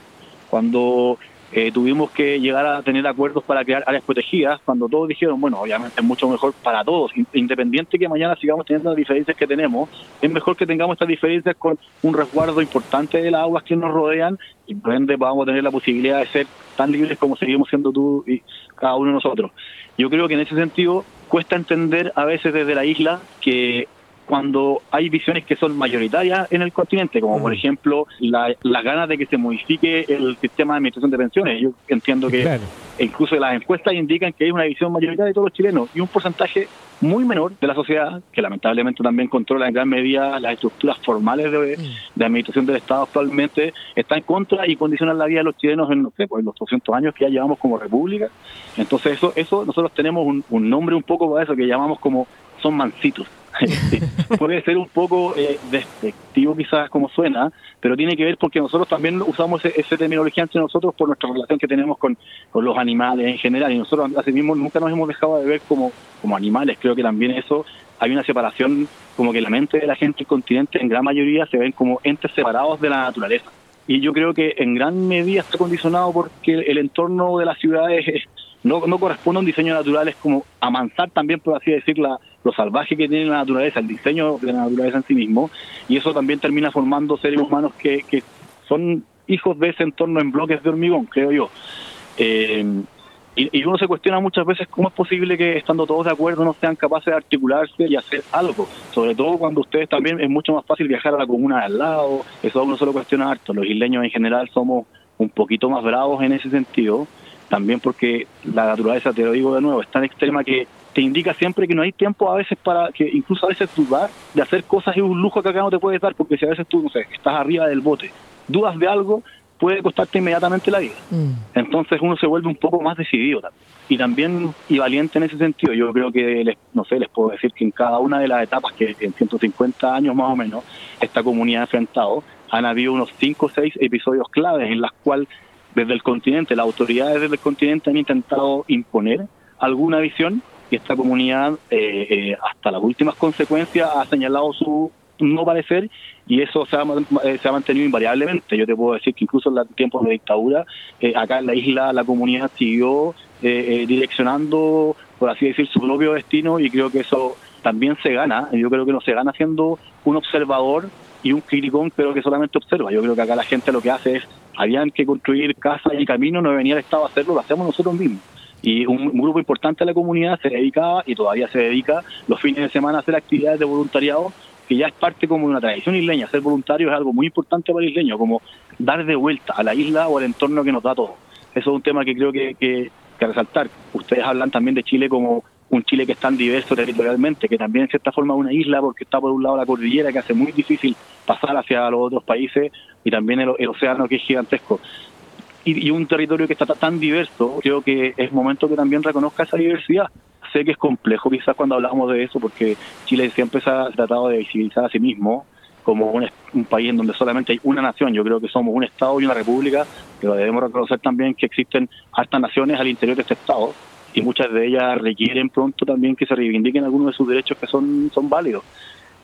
Cuando eh, tuvimos que llegar a tener acuerdos para crear áreas protegidas, cuando todos dijeron, bueno, obviamente es mucho mejor para todos, independiente que mañana sigamos teniendo las diferencias que tenemos, es mejor que tengamos estas diferencias con un resguardo importante de las aguas que nos rodean y por ende a tener la posibilidad de ser tan libres como seguimos siendo tú y cada uno de nosotros. Yo creo que en ese sentido cuesta entender a veces desde la isla que cuando hay visiones que son mayoritarias en el continente, como por ejemplo las ganas de que se modifique el sistema de administración de pensiones. Yo entiendo que incluso las encuestas indican que hay una visión mayoritaria de todos los chilenos y un porcentaje muy menor de la sociedad, que lamentablemente también controla en gran medida las estructuras formales de, mm. administración del Estado actualmente, está en contra y condiciona la vida de los chilenos en, no sé, pues, los 200 años que ya llevamos como república. Entonces eso, eso nosotros tenemos un, un nombre un poco para eso que llamamos como son mancitos. Puede ser un poco eh, despectivo quizás como suena, pero tiene que ver porque nosotros también usamos esa terminología entre nosotros por nuestra relación que tenemos con, los animales en general y nosotros así mismo nunca nos hemos dejado de ver como, como animales. Creo que también eso hay una separación como que la mente de la gente del continente en gran mayoría se ven como entes separados de la naturaleza. Y yo creo que en gran medida está condicionado porque el entorno de las ciudades no, no corresponde a un diseño natural, es como amansar también, por así decir, la, lo salvaje que tiene la naturaleza, el diseño de la naturaleza en sí mismo, y eso también termina formando seres humanos que, que son hijos de ese entorno en bloques de hormigón, creo yo. Eh, y, uno se cuestiona muchas veces cómo es posible que estando todos de acuerdo no sean capaces de articularse y hacer algo, sobre todo cuando ustedes también es mucho más fácil viajar a la comuna de al lado, eso uno se lo cuestiona harto, los isleños en general somos un poquito más bravos en ese sentido, también porque la naturaleza, te lo digo de nuevo, es tan extrema que te indica siempre que no hay tiempo a veces para que incluso a veces dudar de hacer cosas es un lujo que acá no te puedes dar porque si a veces tú, no sé, estás arriba del bote, dudas de algo, puede costarte inmediatamente la vida. Mm. Entonces uno se vuelve un poco más decidido también. Y también y valiente en ese sentido. Yo creo que, les, no sé, les puedo decir que en cada una de las etapas que en 150 años más o menos esta comunidad ha enfrentado, han habido unos 5 o 6 episodios claves en las cuales desde el continente, las autoridades desde el continente han intentado imponer alguna visión y esta comunidad eh, eh, hasta las últimas consecuencias ha señalado su no parecer y eso se ha, eh, se ha mantenido invariablemente. Yo te puedo decir que incluso en los tiempos de dictadura, acá en la isla la comunidad siguió direccionando, por así decir, su propio destino y creo que eso también se gana. Yo creo que no se gana siendo un observador y un criticón, pero que solamente observa. Yo creo que acá la gente lo que hace es habían que construir casas y caminos, no venía el Estado a hacerlo, lo hacemos nosotros mismos. Y un, grupo importante de la comunidad se dedicaba y todavía se dedica los fines de semana a hacer actividades de voluntariado, que ya es parte como de una tradición isleña. Ser voluntario es algo muy importante para el isleño, como dar de vuelta a la isla o al entorno que nos da todo. Eso es un tema que creo que, que, que resaltar. Ustedes hablan también de Chile como un Chile que es tan diverso territorialmente, que también en cierta forma es una isla porque está por un lado la cordillera que hace muy difícil pasar hacia los otros países y también el, océano que es gigantesco. Y, y, un territorio que está tan diverso, creo que es momento que también reconozca esa diversidad. Sé que es complejo quizás cuando hablamos de eso porque Chile siempre se ha tratado de visibilizar a sí mismo como un, un, país en donde solamente hay una nación. Yo creo que somos un Estado y una república, pero debemos reconocer también que existen hartas naciones al interior de este Estado y muchas de ellas requieren pronto también que se reivindiquen algunos de sus derechos que son, son válidos.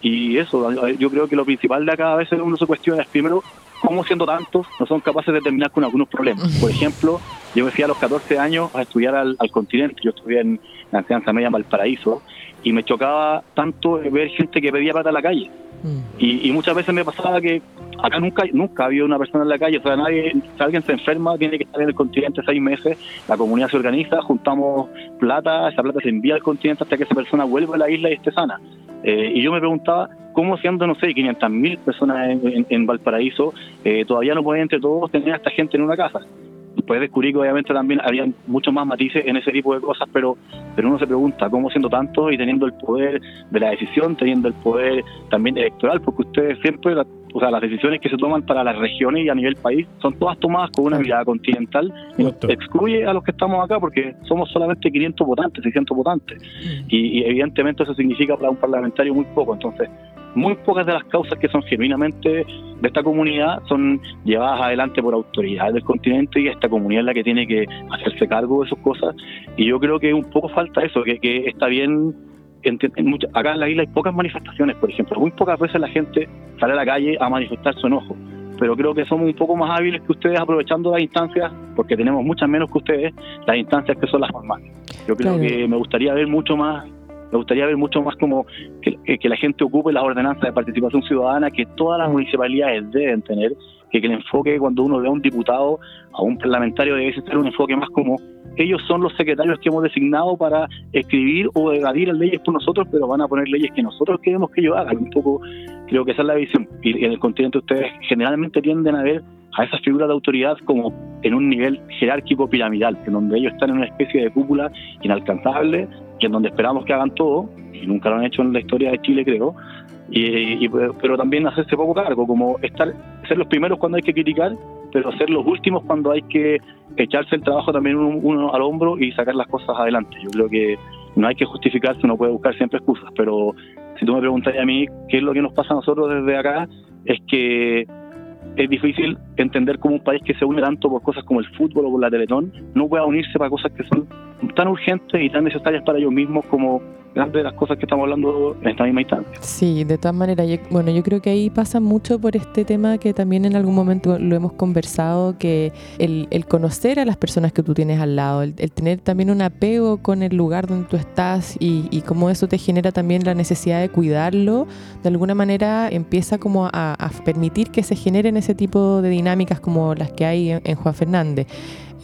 Y eso, yo creo que lo principal de acá a veces uno se cuestiona es primero cómo siendo tantos no son capaces de terminar con algunos problemas. Por ejemplo, yo me fui a los 14 años a estudiar al, al continente, yo estudié en la enseñanza media en Valparaíso y me chocaba tanto ver gente que pedía plata en la calle Mm. Y, muchas veces me pasaba que acá nunca nunca había una persona en la calle, o sea, nadie, si alguien se enferma, tiene que estar en el continente seis meses, la comunidad se organiza, juntamos plata, esa plata se envía al continente hasta que esa persona vuelva a la isla y esté sana. Eh, y yo me preguntaba, ¿cómo siendo, no sé, 500 mil personas en, Valparaíso, eh, todavía no pueden entre todos tener a esta gente en una casa? Después descubrí que obviamente también había muchos más matices en ese tipo de cosas, pero, pero uno se pregunta cómo siendo tanto y teniendo el poder de la decisión, teniendo el poder también electoral, porque ustedes siempre, o sea, las decisiones que se toman para las regiones y a nivel país son todas tomadas con una mirada continental y excluye a los que estamos acá porque somos solamente 500 votantes, 600 votantes. Mm. Y, y evidentemente eso significa para un parlamentario muy poco. Entonces, muy pocas de las causas que son genuinamente de esta comunidad son llevadas adelante por autoridades del continente y esta comunidad es la que tiene que hacerse cargo de esas cosas. Y yo creo que un poco falta eso, que, está bien. En, acá en la isla hay pocas manifestaciones, por ejemplo. Muy pocas veces la gente sale a la calle a manifestar su enojo. Pero creo que somos un poco más hábiles que ustedes aprovechando las instancias, porque tenemos muchas menos que ustedes, las instancias que son las formales. Yo creo que me gustaría ver mucho más me gustaría ver mucho más como que, que la gente ocupe las ordenanzas de participación ciudadana que todas las municipalidades deben tener, que, el enfoque cuando uno ve a un diputado, a un parlamentario, debe ser un enfoque más como ellos son los secretarios que hemos designado para escribir o evadir las leyes por nosotros, pero van a poner leyes que nosotros queremos que ellos hagan. Un poco creo que esa es la visión. Y en el continente ustedes generalmente tienden a ver a esas figuras de autoridad como en un nivel jerárquico piramidal, en donde ellos están en una especie de cúpula inalcanzable y en donde esperamos que hagan todo, y nunca lo han hecho en la historia de Chile, creo, y, pero también hacerse poco cargo, como estar ser los primeros cuando hay que criticar, pero ser los últimos cuando hay que echarse el trabajo también uno, al hombro y sacar las cosas adelante. Yo creo que no hay que justificarse, uno puede buscar siempre excusas, pero si tú me preguntarías a mí qué es lo que nos pasa a nosotros desde acá, es que es difícil entender cómo un país que se une tanto por cosas como el fútbol o por la Teletón no pueda unirse para cosas que son tan urgentes y tan necesarias para ellos mismos como de las cosas que estamos hablando en esta misma instancia. Sí, de todas maneras, bueno, yo creo que ahí pasa mucho por este tema que también en algún momento lo hemos conversado, que el, conocer a las personas que tú tienes al lado, el, tener también un apego con el lugar donde tú estás y, y cómo eso te genera también la necesidad de cuidarlo, de alguna manera empieza como a, permitir que se generen ese tipo de dinámicas como las que hay en Juan Fernández.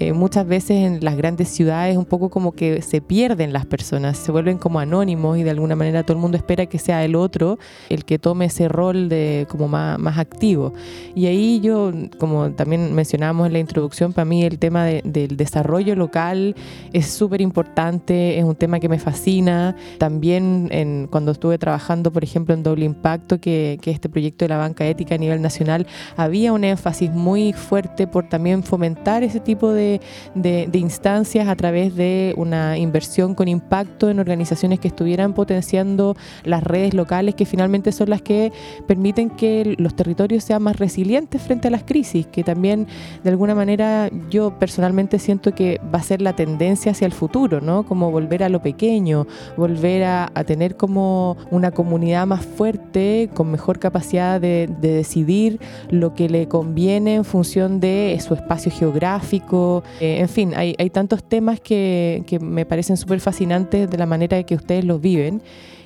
Eh, muchas veces en las grandes ciudades un poco como que se pierden las personas, se vuelven como anónimos y de alguna manera todo el mundo espera que sea el otro el que tome ese rol de como más, más activo. Y ahí yo, como también mencionábamos en la introducción, para mí el tema del desarrollo local es súper importante, es un tema que me fascina. También en, cuando estuve trabajando, por ejemplo, en Doble Impacto, que, que este proyecto de la banca ética a nivel nacional, había un énfasis muy fuerte por también fomentar ese tipo de de, instancias a través de una inversión con impacto en organizaciones que estuvieran potenciando las redes locales, que finalmente son las que permiten que los territorios sean más resilientes frente a las crisis, que también de alguna manera yo personalmente siento que va a ser la tendencia hacia el futuro, ¿no? Como volver a lo pequeño, volver a, tener como una comunidad más fuerte, con mejor capacidad de, de decidir lo que le conviene en función de su espacio geográfico, eh, en fin, hay, tantos temas que, me parecen súper fascinantes de la manera que ustedes los viven.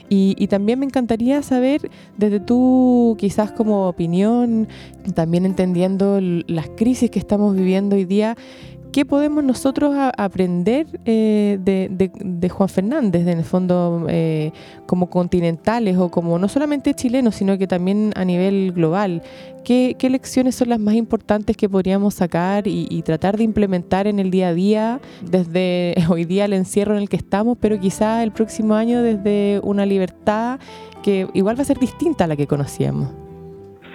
Y, también me encantaría saber, desde tú quizás como opinión, también entendiendo las crisis que estamos viviendo hoy día, ¿qué podemos nosotros aprender eh, de, Juan Fernández, en el fondo, eh, como continentales o como no solamente chilenos, sino que también a nivel global? ¿Qué, lecciones son las más importantes que podríamos sacar y, tratar de implementar en el día a día, desde hoy día el encierro en el que estamos, pero quizá el próximo año desde una libertad que igual va a ser distinta a la que conocíamos?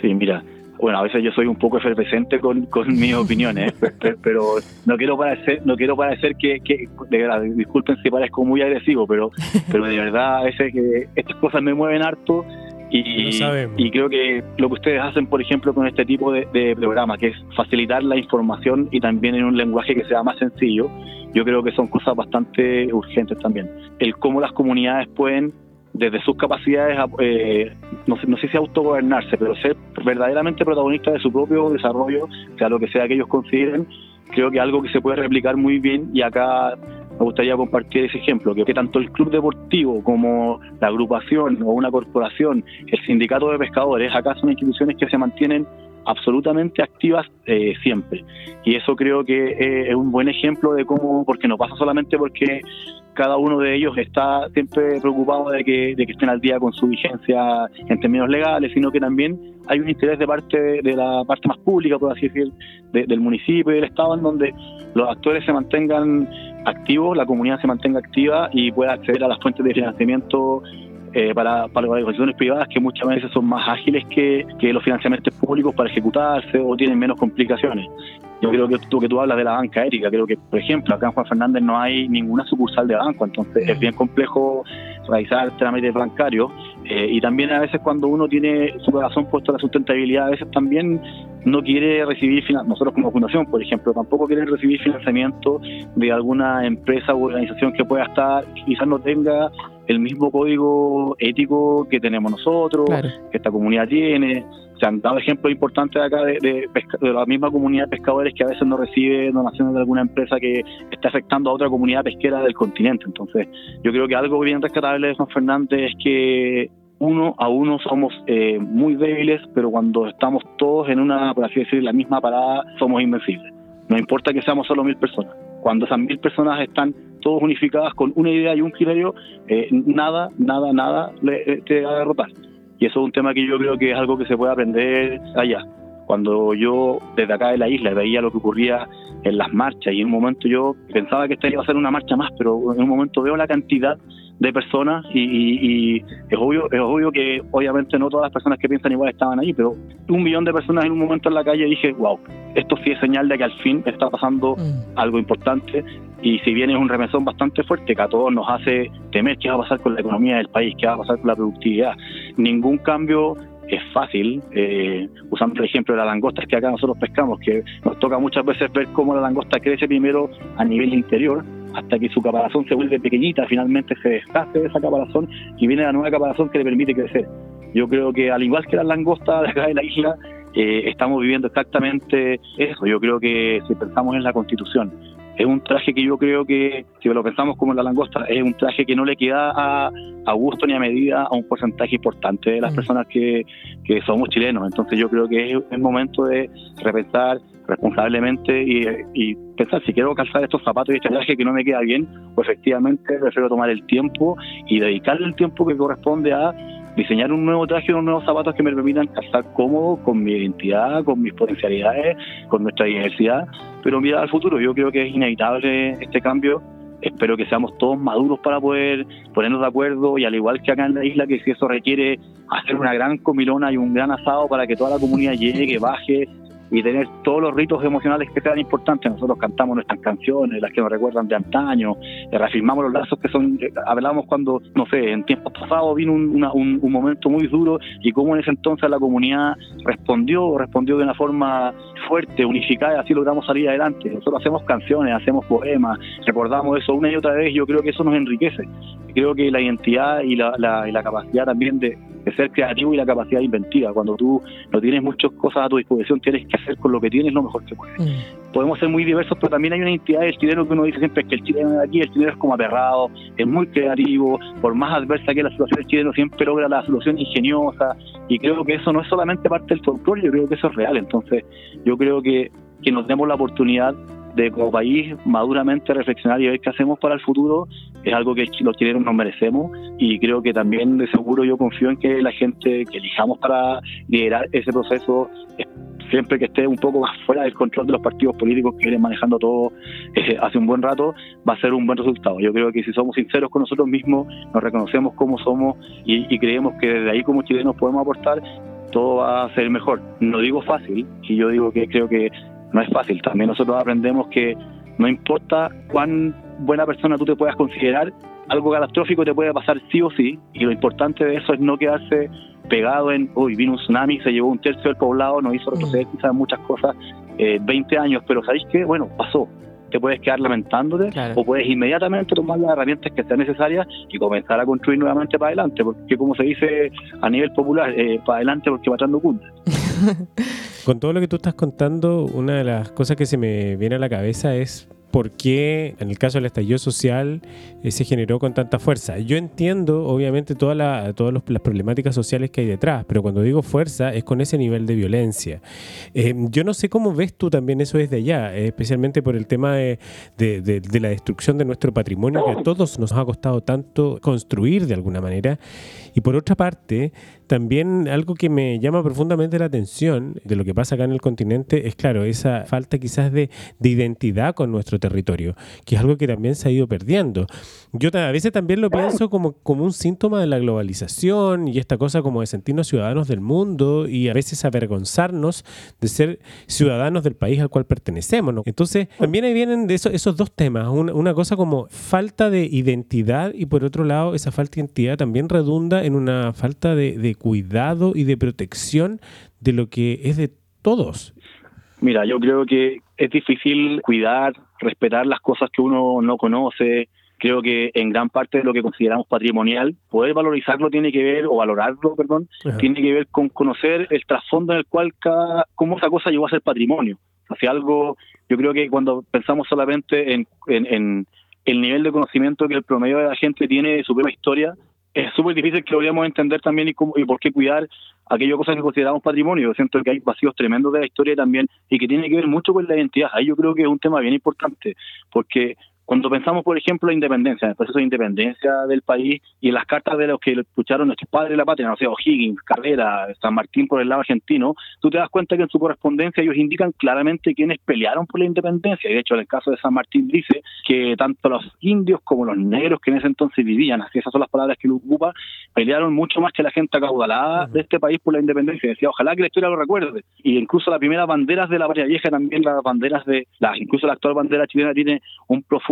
Sí, mira, bueno, a veces yo soy un poco efervescente con, con mis opiniones, pero no quiero parecer, no quiero parecer que, de verdad, disculpen si parezco muy agresivo, pero, pero de verdad a veces que estas cosas me mueven harto y, y, creo que lo que ustedes hacen, por ejemplo, con este tipo de, de, programa, que es facilitar la información y también en un lenguaje que sea más sencillo, yo creo que son cosas bastante urgentes también. El cómo las comunidades pueden desde sus capacidades, eh, no, sé, no sé si autogobernarse, pero ser verdaderamente protagonistas de su propio desarrollo, sea lo que sea que ellos consideren, creo que algo que se puede replicar muy bien. Y acá me gustaría compartir ese ejemplo, que, tanto el club deportivo como la agrupación o una corporación, el sindicato de pescadores, acá son instituciones que se mantienen absolutamente activas eh, siempre. Y eso creo que eh, es un buen ejemplo de cómo, porque no pasa solamente porque cada uno de ellos está siempre preocupado de que, de que estén al día con su vigencia en términos legales, sino que también hay un interés de parte de la parte más pública, por así decir, del municipio y del Estado, en donde los actores se mantengan activos, la comunidad se mantenga activa y pueda acceder a las fuentes de financiamiento eh, para, para las organizaciones privadas que muchas veces son más ágiles que, que los financiamientos públicos para ejecutarse o tienen menos complicaciones. Yo creo que tú, que tú hablas de la banca ética, creo que, por ejemplo, acá en Juan Fernández no hay ninguna sucursal de banco, entonces es bien complejo realizar trámites bancarios eh, y también a veces cuando uno tiene su corazón puesto en la sustentabilidad, a veces también no quiere recibir, nosotros como fundación, por ejemplo, tampoco quieren recibir financiamiento de alguna empresa u organización que pueda estar, quizás no tenga el mismo código ético que tenemos nosotros, que esta comunidad tiene se han dado ejemplos importantes acá de, de, la misma comunidad de pescadores que a veces no recibe donaciones de alguna empresa que está afectando a otra comunidad pesquera del continente. Entonces, yo creo que algo bien rescatable de San Fernández es que uno a uno somos eh, muy débiles, pero cuando estamos todos en una, por así decir, la misma parada, somos invencibles. No importa que seamos solo mil personas. Cuando esas mil personas están todos unificadas con una idea y un criterio, eh, nada, nada, nada le, eh, te va a derrotar. Y eso es un tema que yo creo que es algo que se puede aprender allá. Cuando yo desde acá de la isla veía lo que ocurría en las marchas y en un momento yo pensaba que esta iba a ser una marcha más, pero en un momento veo la cantidad de personas y, es obvio es obvio que obviamente no todas las personas que piensan igual estaban ahí, pero un millón de personas en un momento en la calle dije, wow, esto sí es señal de que al fin está pasando mm. algo importante y si bien es un remesón bastante fuerte que a todos nos hace temer qué va a pasar con la economía del país, qué va a pasar con la productividad, ningún cambio es fácil, eh, usando el ejemplo de la langosta que acá nosotros pescamos, que nos toca muchas veces ver cómo la langosta crece primero a nivel interior, hasta que su caparazón se vuelve pequeñita, finalmente se deshace de esa caparazón y viene la nueva caparazón que le permite crecer. Yo creo que al igual que las langostas de acá de la isla, eh, estamos viviendo exactamente eso. Yo creo que si pensamos en la constitución, es un traje que yo creo que, si lo pensamos como la langosta, es un traje que no le queda a, a gusto ni a medida a un porcentaje importante de las mm. personas que, que somos chilenos. Entonces yo creo que es el momento de repensar responsablemente y, pensar si quiero calzar estos zapatos y este traje que no me queda bien, pues efectivamente prefiero tomar el tiempo y dedicarle el tiempo que corresponde a diseñar un nuevo traje, unos nuevos zapatos que me permitan calzar cómodo con mi identidad, con mis potencialidades, con nuestra diversidad, pero mirar al futuro. Yo creo que es inevitable este cambio. Espero que seamos todos maduros para poder ponernos de acuerdo y al igual que acá en la isla, que si eso requiere hacer una gran comilona y un gran asado para que toda la comunidad llegue, baje, y tener todos los ritos emocionales que sean importantes. Nosotros cantamos nuestras canciones, las que nos recuerdan de antaño, eh, reafirmamos los lazos que son, eh, hablamos cuando, no sé, en tiempos pasados vino un, un, momento muy duro y cómo en ese entonces la comunidad respondió, respondió de una forma fuerte, unificada, así logramos salir adelante. Nosotros hacemos canciones, hacemos poemas, recordamos eso una y otra vez, yo creo que eso nos enriquece. Creo que la identidad y la, la, y la capacidad también de, de ser creativo y la capacidad inventiva. Cuando tú no tienes muchas cosas a tu disposición, tienes que hacer con lo que tienes lo mejor que puedes. Mm. Podemos ser muy diversos, pero también hay una identidad del chileno que uno dice siempre que el chileno de aquí, el chileno es como aterrado, es muy creativo, por más adversa que la situación, el chileno siempre logra la solución ingeniosa, y creo que eso no es solamente parte del folclore, yo creo que eso es real. Entonces, yo creo que, que nos demos la oportunidad de como país maduramente reflexionar y ver qué hacemos para el futuro es algo que los chilenos nos merecemos y creo que también de seguro yo confío en que la gente que elijamos para liderar ese proceso siempre que esté un poco más fuera del control de los partidos políticos que vienen manejando todo eh, hace un buen rato, va a ser un buen resultado. Yo creo que si somos sinceros con nosotros mismos, nos reconocemos como somos y creemos que desde ahí como chilenos podemos aportar, todo va a ser mejor. No digo fácil, y yo digo que creo que no es fácil. También nosotros aprendemos que no importa cuán buena persona tú te puedas considerar, algo catastrófico te puede pasar sí o sí, y lo importante de eso es no quedarse pegado en, uy, vino un tsunami, se llevó un tercio del poblado, nos hizo retroceder quizás muchas cosas, eh, 20 años, pero ¿sabéis qué? Bueno, pasó. Te puedes quedar lamentándote o puedes inmediatamente tomar las herramientas que sean necesarias y comenzar a construir nuevamente para adelante, porque como se dice a nivel popular, eh, para adelante porque va punta. Con todo lo que tú estás contando, una de las cosas que se me viene a la cabeza es por qué en el caso del estallido social eh, se generó con tanta fuerza. Yo entiendo, obviamente, todas las problemáticas sociales que hay detrás, pero cuando digo fuerza es con ese nivel de violencia. Eh, yo no sé cómo ves tú también eso desde allá, eh, especialmente por el tema de, la destrucción de nuestro patrimonio que a todos nos ha costado tanto construir de alguna manera. Y por otra parte, también algo que me llama profundamente la atención de lo que pasa acá en el continente es, claro, esa falta quizás de, identidad con nuestro territorio, que es algo que también se ha ido perdiendo. Yo a veces también lo pienso como, como un síntoma de la globalización y esta cosa como de sentirnos ciudadanos del mundo y a veces avergonzarnos de ser ciudadanos del país al cual pertenecemos. Entonces, también ahí vienen de esos, dos temas, una cosa como falta de identidad y por otro lado, esa falta de identidad también redunda en una falta de, de cuidado y de protección de lo que es de todos. Mira, yo creo que es difícil cuidar, respetar las cosas que uno no conoce. Creo que en gran parte de lo que consideramos patrimonial, poder valorizarlo tiene que ver, o valorarlo, perdón, tiene que ver con conocer el trasfondo en el cual cada, cómo esa cosa llegó a ser patrimonio. Hacia algo, yo creo que cuando pensamos solamente en, en el nivel de conocimiento que el promedio de la gente tiene de su propia historia, es súper difícil que lo entender también y, cómo, y por qué cuidar aquellas cosas que consideramos patrimonio. Yo siento que hay vacíos tremendos de la historia también y que tiene que ver mucho con la identidad. Ahí yo creo que es un tema bien importante, porque cuando pensamos, por ejemplo, en la independencia, en el proceso de independencia del país y en las cartas de los que escucharon nuestros padres de la patria, no sé, O'Higgins, Carrera, San Martín por el lado argentino, tú te das cuenta que en su correspondencia ellos indican claramente quiénes pelearon por la independencia. Y de hecho, en el caso de San Martín dice que tanto los indios como los negros que en ese entonces vivían, así esas son las palabras que lo ocupa, pelearon mucho más que la gente acaudalada de este país por la independencia. Y decía, ojalá que la historia lo recuerde. Y incluso las primeras banderas de la patria vieja, también las banderas de, la, incluso la actual bandera chilena tiene un profundo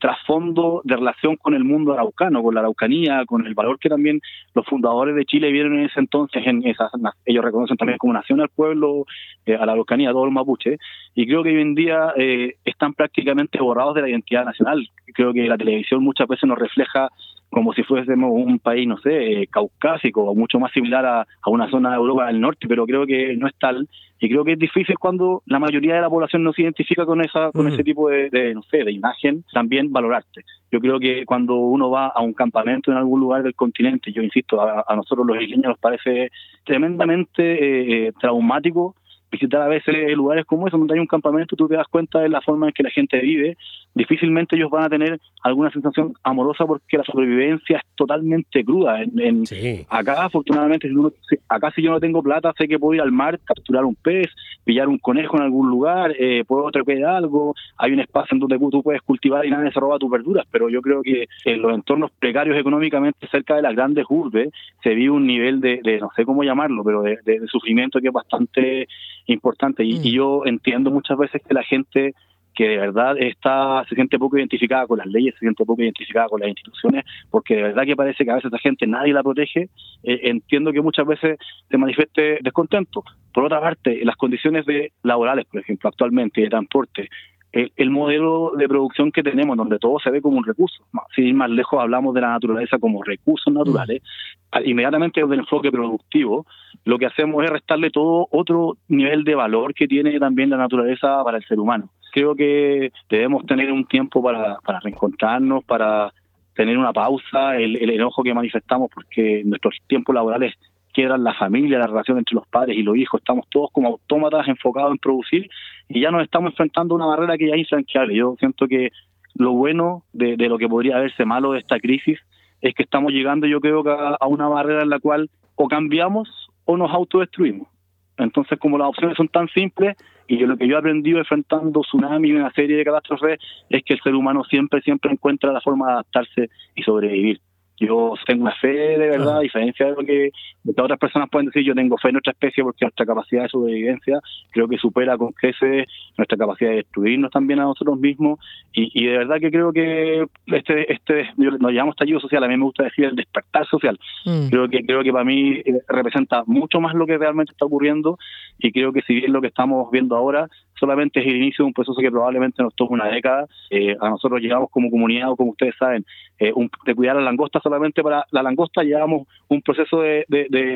trasfondo de relación con el mundo araucano, con la araucanía, con el valor que también los fundadores de Chile vieron en ese entonces, en esas, ellos reconocen también como nación al pueblo, eh, a la araucanía, a todo el mapuche, y creo que hoy en día eh, están prácticamente borrados de la identidad nacional. Creo que la televisión muchas veces nos refleja como si fuésemos un país, no sé, caucásico o mucho más similar a, una zona de Europa del Norte, pero creo que no es tal. Y creo que es difícil cuando la mayoría de la población no se identifica con esa con ese tipo de, no sé, de imagen, también valorarte. Yo creo que cuando uno va a un campamento en algún lugar del continente, yo insisto, a, nosotros los isleños nos parece tremendamente eh, eh, traumático visitar a veces lugares como esos donde hay un campamento, tú te das cuenta de la forma en que la gente vive, difícilmente ellos van a tener alguna sensación amorosa porque la sobrevivencia es totalmente cruda. En, Acá, afortunadamente, si acá si yo no tengo plata, sé que puedo ir al mar, capturar un pez, pillar un conejo en algún lugar, eh, puedo trepear algo, hay un espacio en donde tú puedes cultivar y nadie se roba tus verduras, pero yo creo que en los entornos precarios económicamente cerca de las grandes urbes se vive un nivel de, no sé cómo llamarlo, pero de, de sufrimiento que es bastante importante. Y, mm. yo entiendo muchas veces que la gente que de verdad está se siente poco identificada con las leyes, se siente poco identificada con las instituciones, porque de verdad que parece que a veces la gente nadie la protege, eh, entiendo que muchas veces se manifieste descontento. Por otra parte, las condiciones de laborales, por ejemplo, actualmente, de transporte, el, modelo de producción que tenemos, donde todo se ve como un recurso. Ir más lejos, hablamos de la naturaleza como recursos naturales, mm. inmediatamente desde el enfoque productivo, lo que hacemos es restarle todo otro nivel de valor que tiene también la naturaleza para el ser humano. Creo que debemos tener un tiempo para, para reencontrarnos, para tener una pausa, el, el enojo que manifestamos porque nuestros tiempos laborales quiebran la familia, la relación entre los padres y los hijos, estamos todos como autómatas enfocados en producir y ya nos estamos enfrentando a una barrera que ya es infranqueable. Yo siento que lo bueno de, lo que podría verse malo de esta crisis es que estamos llegando yo creo que a, una barrera en la cual o cambiamos o nos autodestruimos. Entonces como las opciones son tan simples y lo que yo he aprendido enfrentando tsunami y una serie de catástrofes es que el ser humano siempre, siempre encuentra la forma de adaptarse y sobrevivir. Yo tengo una fe de verdad, a diferencia de lo que, otras personas pueden decir, yo tengo fe en nuestra especie porque nuestra capacidad de sobrevivencia creo que supera con creces nuestra capacidad de destruirnos también a nosotros mismos. Y, de verdad que creo que este, este nos llamamos estallido social, a mí me gusta decir el despertar social. Mm. Creo que creo que para mí eh, representa mucho más lo que realmente está ocurriendo y creo que si bien lo que estamos viendo ahora solamente es el inicio de un proceso que probablemente nos tome una década. Eh, a nosotros llegamos como comunidad, o como ustedes saben, eh, de cuidar la langosta solamente para la langosta llevamos un proceso de,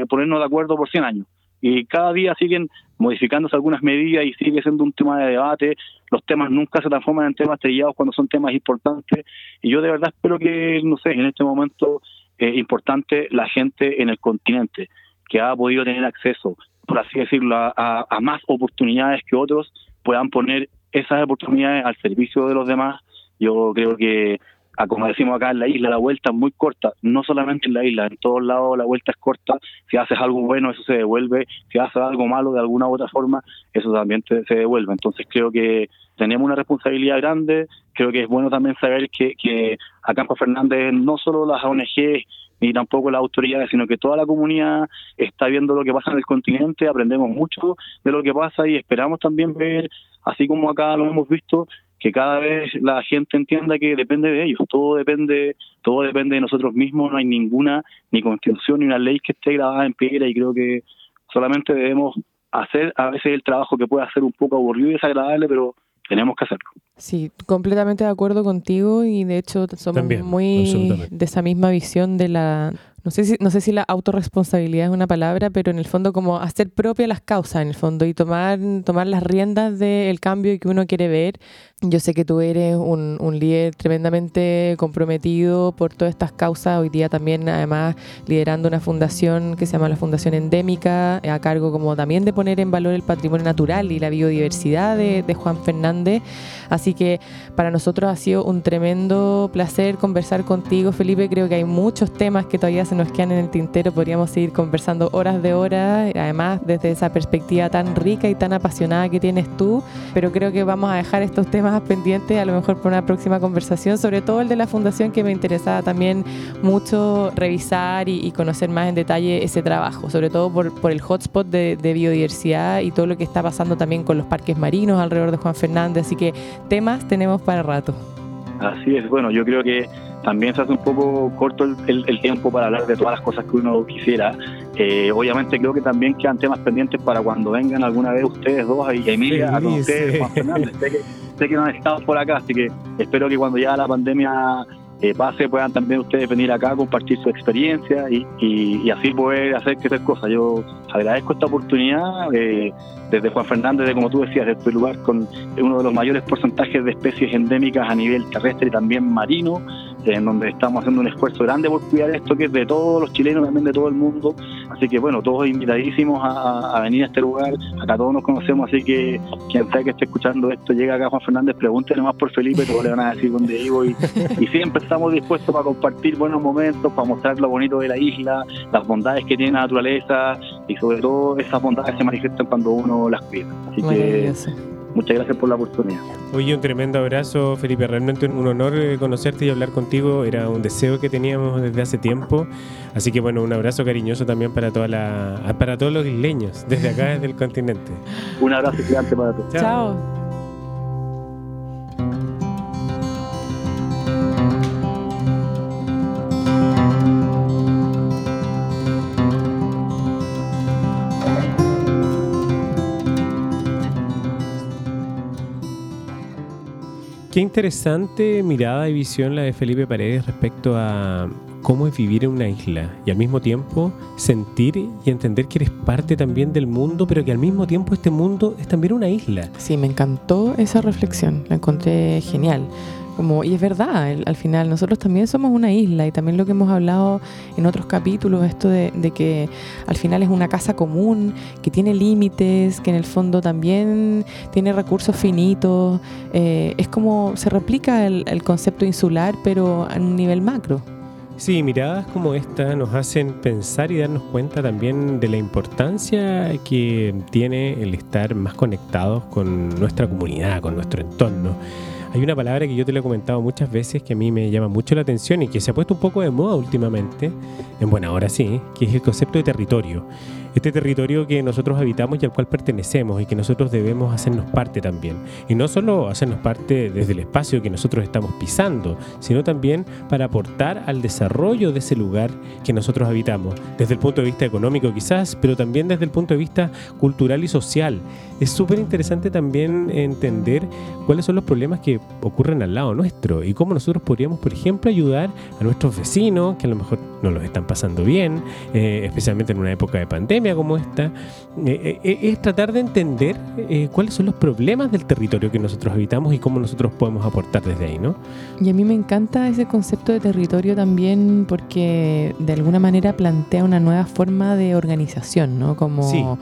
ponernos de acuerdo por 100 años. Y cada día siguen modificándose algunas medidas y sigue siendo un tema de debate. Los temas nunca se transforman en temas trillados cuando son temas importantes. Y yo de verdad espero que, no sé, en este momento eh, importante la gente en el continente que ha podido tener acceso, por así decirlo, a más oportunidades que otros, puedan poner esas oportunidades al servicio de los demás. Yo creo que, como decimos acá en la isla, la vuelta es muy corta, no solamente en la isla, en todos lados la vuelta es corta. Si haces algo bueno, eso se devuelve. Si haces algo malo de alguna u otra forma, eso también se devuelve. Entonces creo que tenemos una responsabilidad grande. Creo que es bueno también saber que, que a Campo Fernández no solo las ONG ni tampoco las autoridades, sino que toda la comunidad está viendo lo que pasa en el continente, aprendemos mucho de lo que pasa y esperamos también ver, así como acá lo hemos visto, que cada vez la gente entienda que depende de ellos, todo depende, todo depende de nosotros mismos, no hay ninguna ni constitución ni una ley que esté grabada en piedra y creo que solamente debemos hacer a veces el trabajo que puede ser un poco aburrido y desagradable, pero tenemos que hacerlo. Sí, completamente de acuerdo contigo y de hecho somos muy de esa misma visión de la no sé si, no sé si la autorresponsabilidad es una palabra, pero en el fondo como hacer propia las causas en el fondo y tomar, tomar las riendas del cambio que uno quiere ver. Yo sé que tú eres un, un, líder tremendamente comprometido por todas estas causas. Hoy día también además liderando una fundación que se llama la Fundación Endémica, a cargo como también de poner en valor el patrimonio natural y la biodiversidad de, de Juan Fernández. Así que para nosotros ha sido un tremendo placer conversar contigo, Felipe. Creo que hay muchos temas que todavía se nos quedan en el tintero, podríamos seguir conversando horas de horas, además desde esa perspectiva tan rica y tan apasionada que tienes tú, pero creo que vamos a dejar estos temas pendientes a lo mejor por una próxima conversación, sobre todo el de la fundación que me interesaba también mucho revisar y, conocer más en detalle ese trabajo, sobre todo por, por el hotspot de, de biodiversidad y todo lo que está pasando también con los parques marinos alrededor de Juan Fernández, así que temas tenemos para rato. Así es, bueno, yo creo que también se hace un poco corto el, tiempo para hablar de todas las cosas que uno quisiera. Eh, obviamente creo que también quedan temas pendientes para cuando vengan alguna vez ustedes dos y Emilia a conocer Juan Fernández. Sé que, no han estado por acá, así que espero que cuando ya la pandemia eh, pase puedan también ustedes venir acá a compartir su experiencia y, y, así poder hacer que estas cosas. Yo agradezco esta oportunidad. Eh, desde Juan Fernández, de, como tú decías, de este lugar con uno de los mayores porcentajes de especies endémicas a nivel terrestre y también marino, en donde estamos haciendo un esfuerzo grande por cuidar esto que es de todos los chilenos, también de todo el mundo. Así que bueno, todos invitadísimos a, venir a este lugar, acá todos nos conocemos, así que quien sea que esté escuchando esto, llega acá Juan Fernández, pregúntenle más por Felipe, todos le van a decir dónde vivo y, y siempre estamos dispuestos para compartir buenos momentos, para mostrar lo bonito de la isla, las bondades que tiene la naturaleza y sobre todo esas bondades se manifiestan cuando uno las cuida. Así que muchas gracias por la oportunidad. Oye, un tremendo abrazo, Felipe. Realmente un honor eh, conocerte y hablar contigo. Era un deseo que teníamos desde hace tiempo. Así que bueno, un abrazo cariñoso también para toda la, para todos los isleños, desde acá, desde el continente. Un abrazo gigante para todos. Chao. Qué interesante mirada y visión la de Felipe Paredes respecto a cómo es vivir en una isla y al mismo tiempo sentir y entender que eres parte también del mundo, pero que al mismo tiempo este mundo es también una isla. Sí, me encantó esa reflexión, la encontré genial. Como, y es verdad, al final nosotros también somos una isla y también lo que hemos hablado en otros capítulos, esto de, que al final es una casa común, que tiene límites, que en el fondo también tiene recursos finitos. Eh, es como se replica el, el concepto insular, pero a un nivel macro. Sí, miradas como esta nos hacen pensar y darnos cuenta también de la importancia que tiene el estar más conectados con nuestra comunidad, con nuestro entorno. Hay una palabra que yo te lo he comentado muchas veces que a mí me llama mucho la atención y que se ha puesto un poco de moda últimamente, en buena hora sí, que es el concepto de territorio este territorio que nosotros habitamos y al cual pertenecemos y que nosotros debemos hacernos parte también. Y no solo hacernos parte desde el espacio que nosotros estamos pisando, sino también para aportar al desarrollo de ese lugar que nosotros habitamos, desde el punto de vista económico quizás, pero también desde el punto de vista cultural y social. Es súper interesante también entender cuáles son los problemas que ocurren al lado nuestro y cómo nosotros podríamos, por ejemplo, ayudar a nuestros vecinos que a lo mejor no los están pasando bien, eh, especialmente en una época de pandemia como esta, eh, eh, es tratar de entender eh, cuáles son los problemas del territorio que nosotros habitamos y cómo nosotros podemos aportar desde ahí, ¿no? Y a mí me encanta ese concepto de territorio también porque de alguna manera plantea una nueva forma de organización, ¿no? Como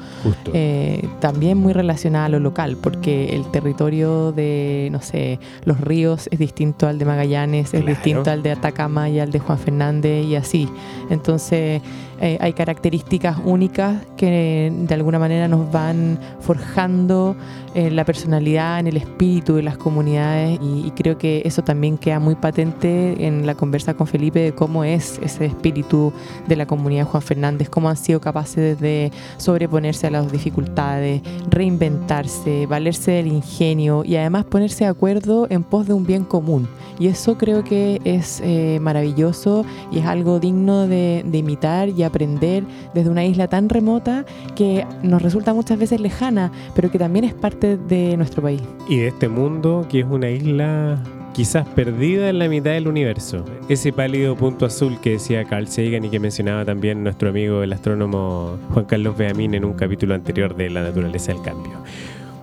también muy relacionada a lo local, porque el territorio de, no sé, los ríos es distinto al de Magallanes, es distinto al de Atacama y al de Juan Fernández y así. Entonces, eh, hay características únicas que de alguna manera nos van forjando en la personalidad, en el espíritu de las comunidades y, creo que eso también queda muy patente en la conversa con Felipe de cómo es ese espíritu de la comunidad Juan Fernández, cómo han sido capaces de sobreponerse a las dificultades, reinventarse, valerse del ingenio y además ponerse de acuerdo en pos de un bien común. Y eso creo que es eh, maravilloso y es algo digno de, de imitar y aprender desde una isla tan remota que nos resulta muchas veces lejana, pero que también es parte de nuestro país. Y de este mundo que es una isla quizás perdida en la mitad del universo. Ese pálido punto azul que decía Carl Sagan y que mencionaba también nuestro amigo el astrónomo Juan Carlos Beamín en un capítulo anterior de La naturaleza del cambio.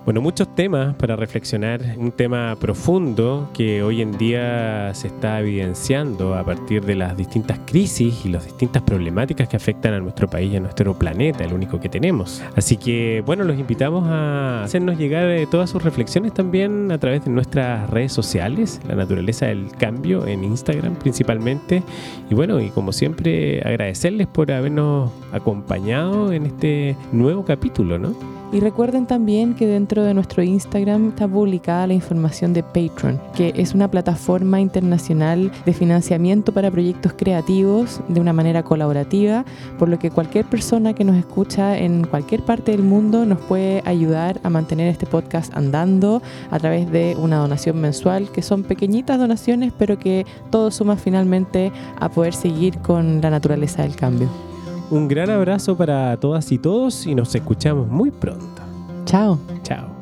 Bueno, muchos temas para reflexionar, un tema profundo que hoy en día se está evidenciando a partir de las distintas crisis y las distintas problemáticas que afectan a nuestro país y a nuestro planeta, el único que tenemos. Así que, bueno, los invitamos a hacernos llegar eh, todas sus reflexiones también a través de nuestras redes sociales, la naturaleza del cambio en Instagram principalmente. Y bueno, y como siempre, agradecerles por habernos acompañado en este nuevo capítulo, ¿no? Y recuerden también que dentro de nuestro Instagram está publicada la información de Patreon, que es una plataforma internacional de financiamiento para proyectos creativos de una manera colaborativa, por lo que cualquier persona que nos escucha en cualquier parte del mundo nos puede ayudar a mantener este podcast andando a través de una donación mensual, que son pequeñitas donaciones, pero que todo suma finalmente a poder seguir con la naturaleza del cambio. Un gran abrazo para todas y todos y nos escuchamos muy pronto. Chao. Chao.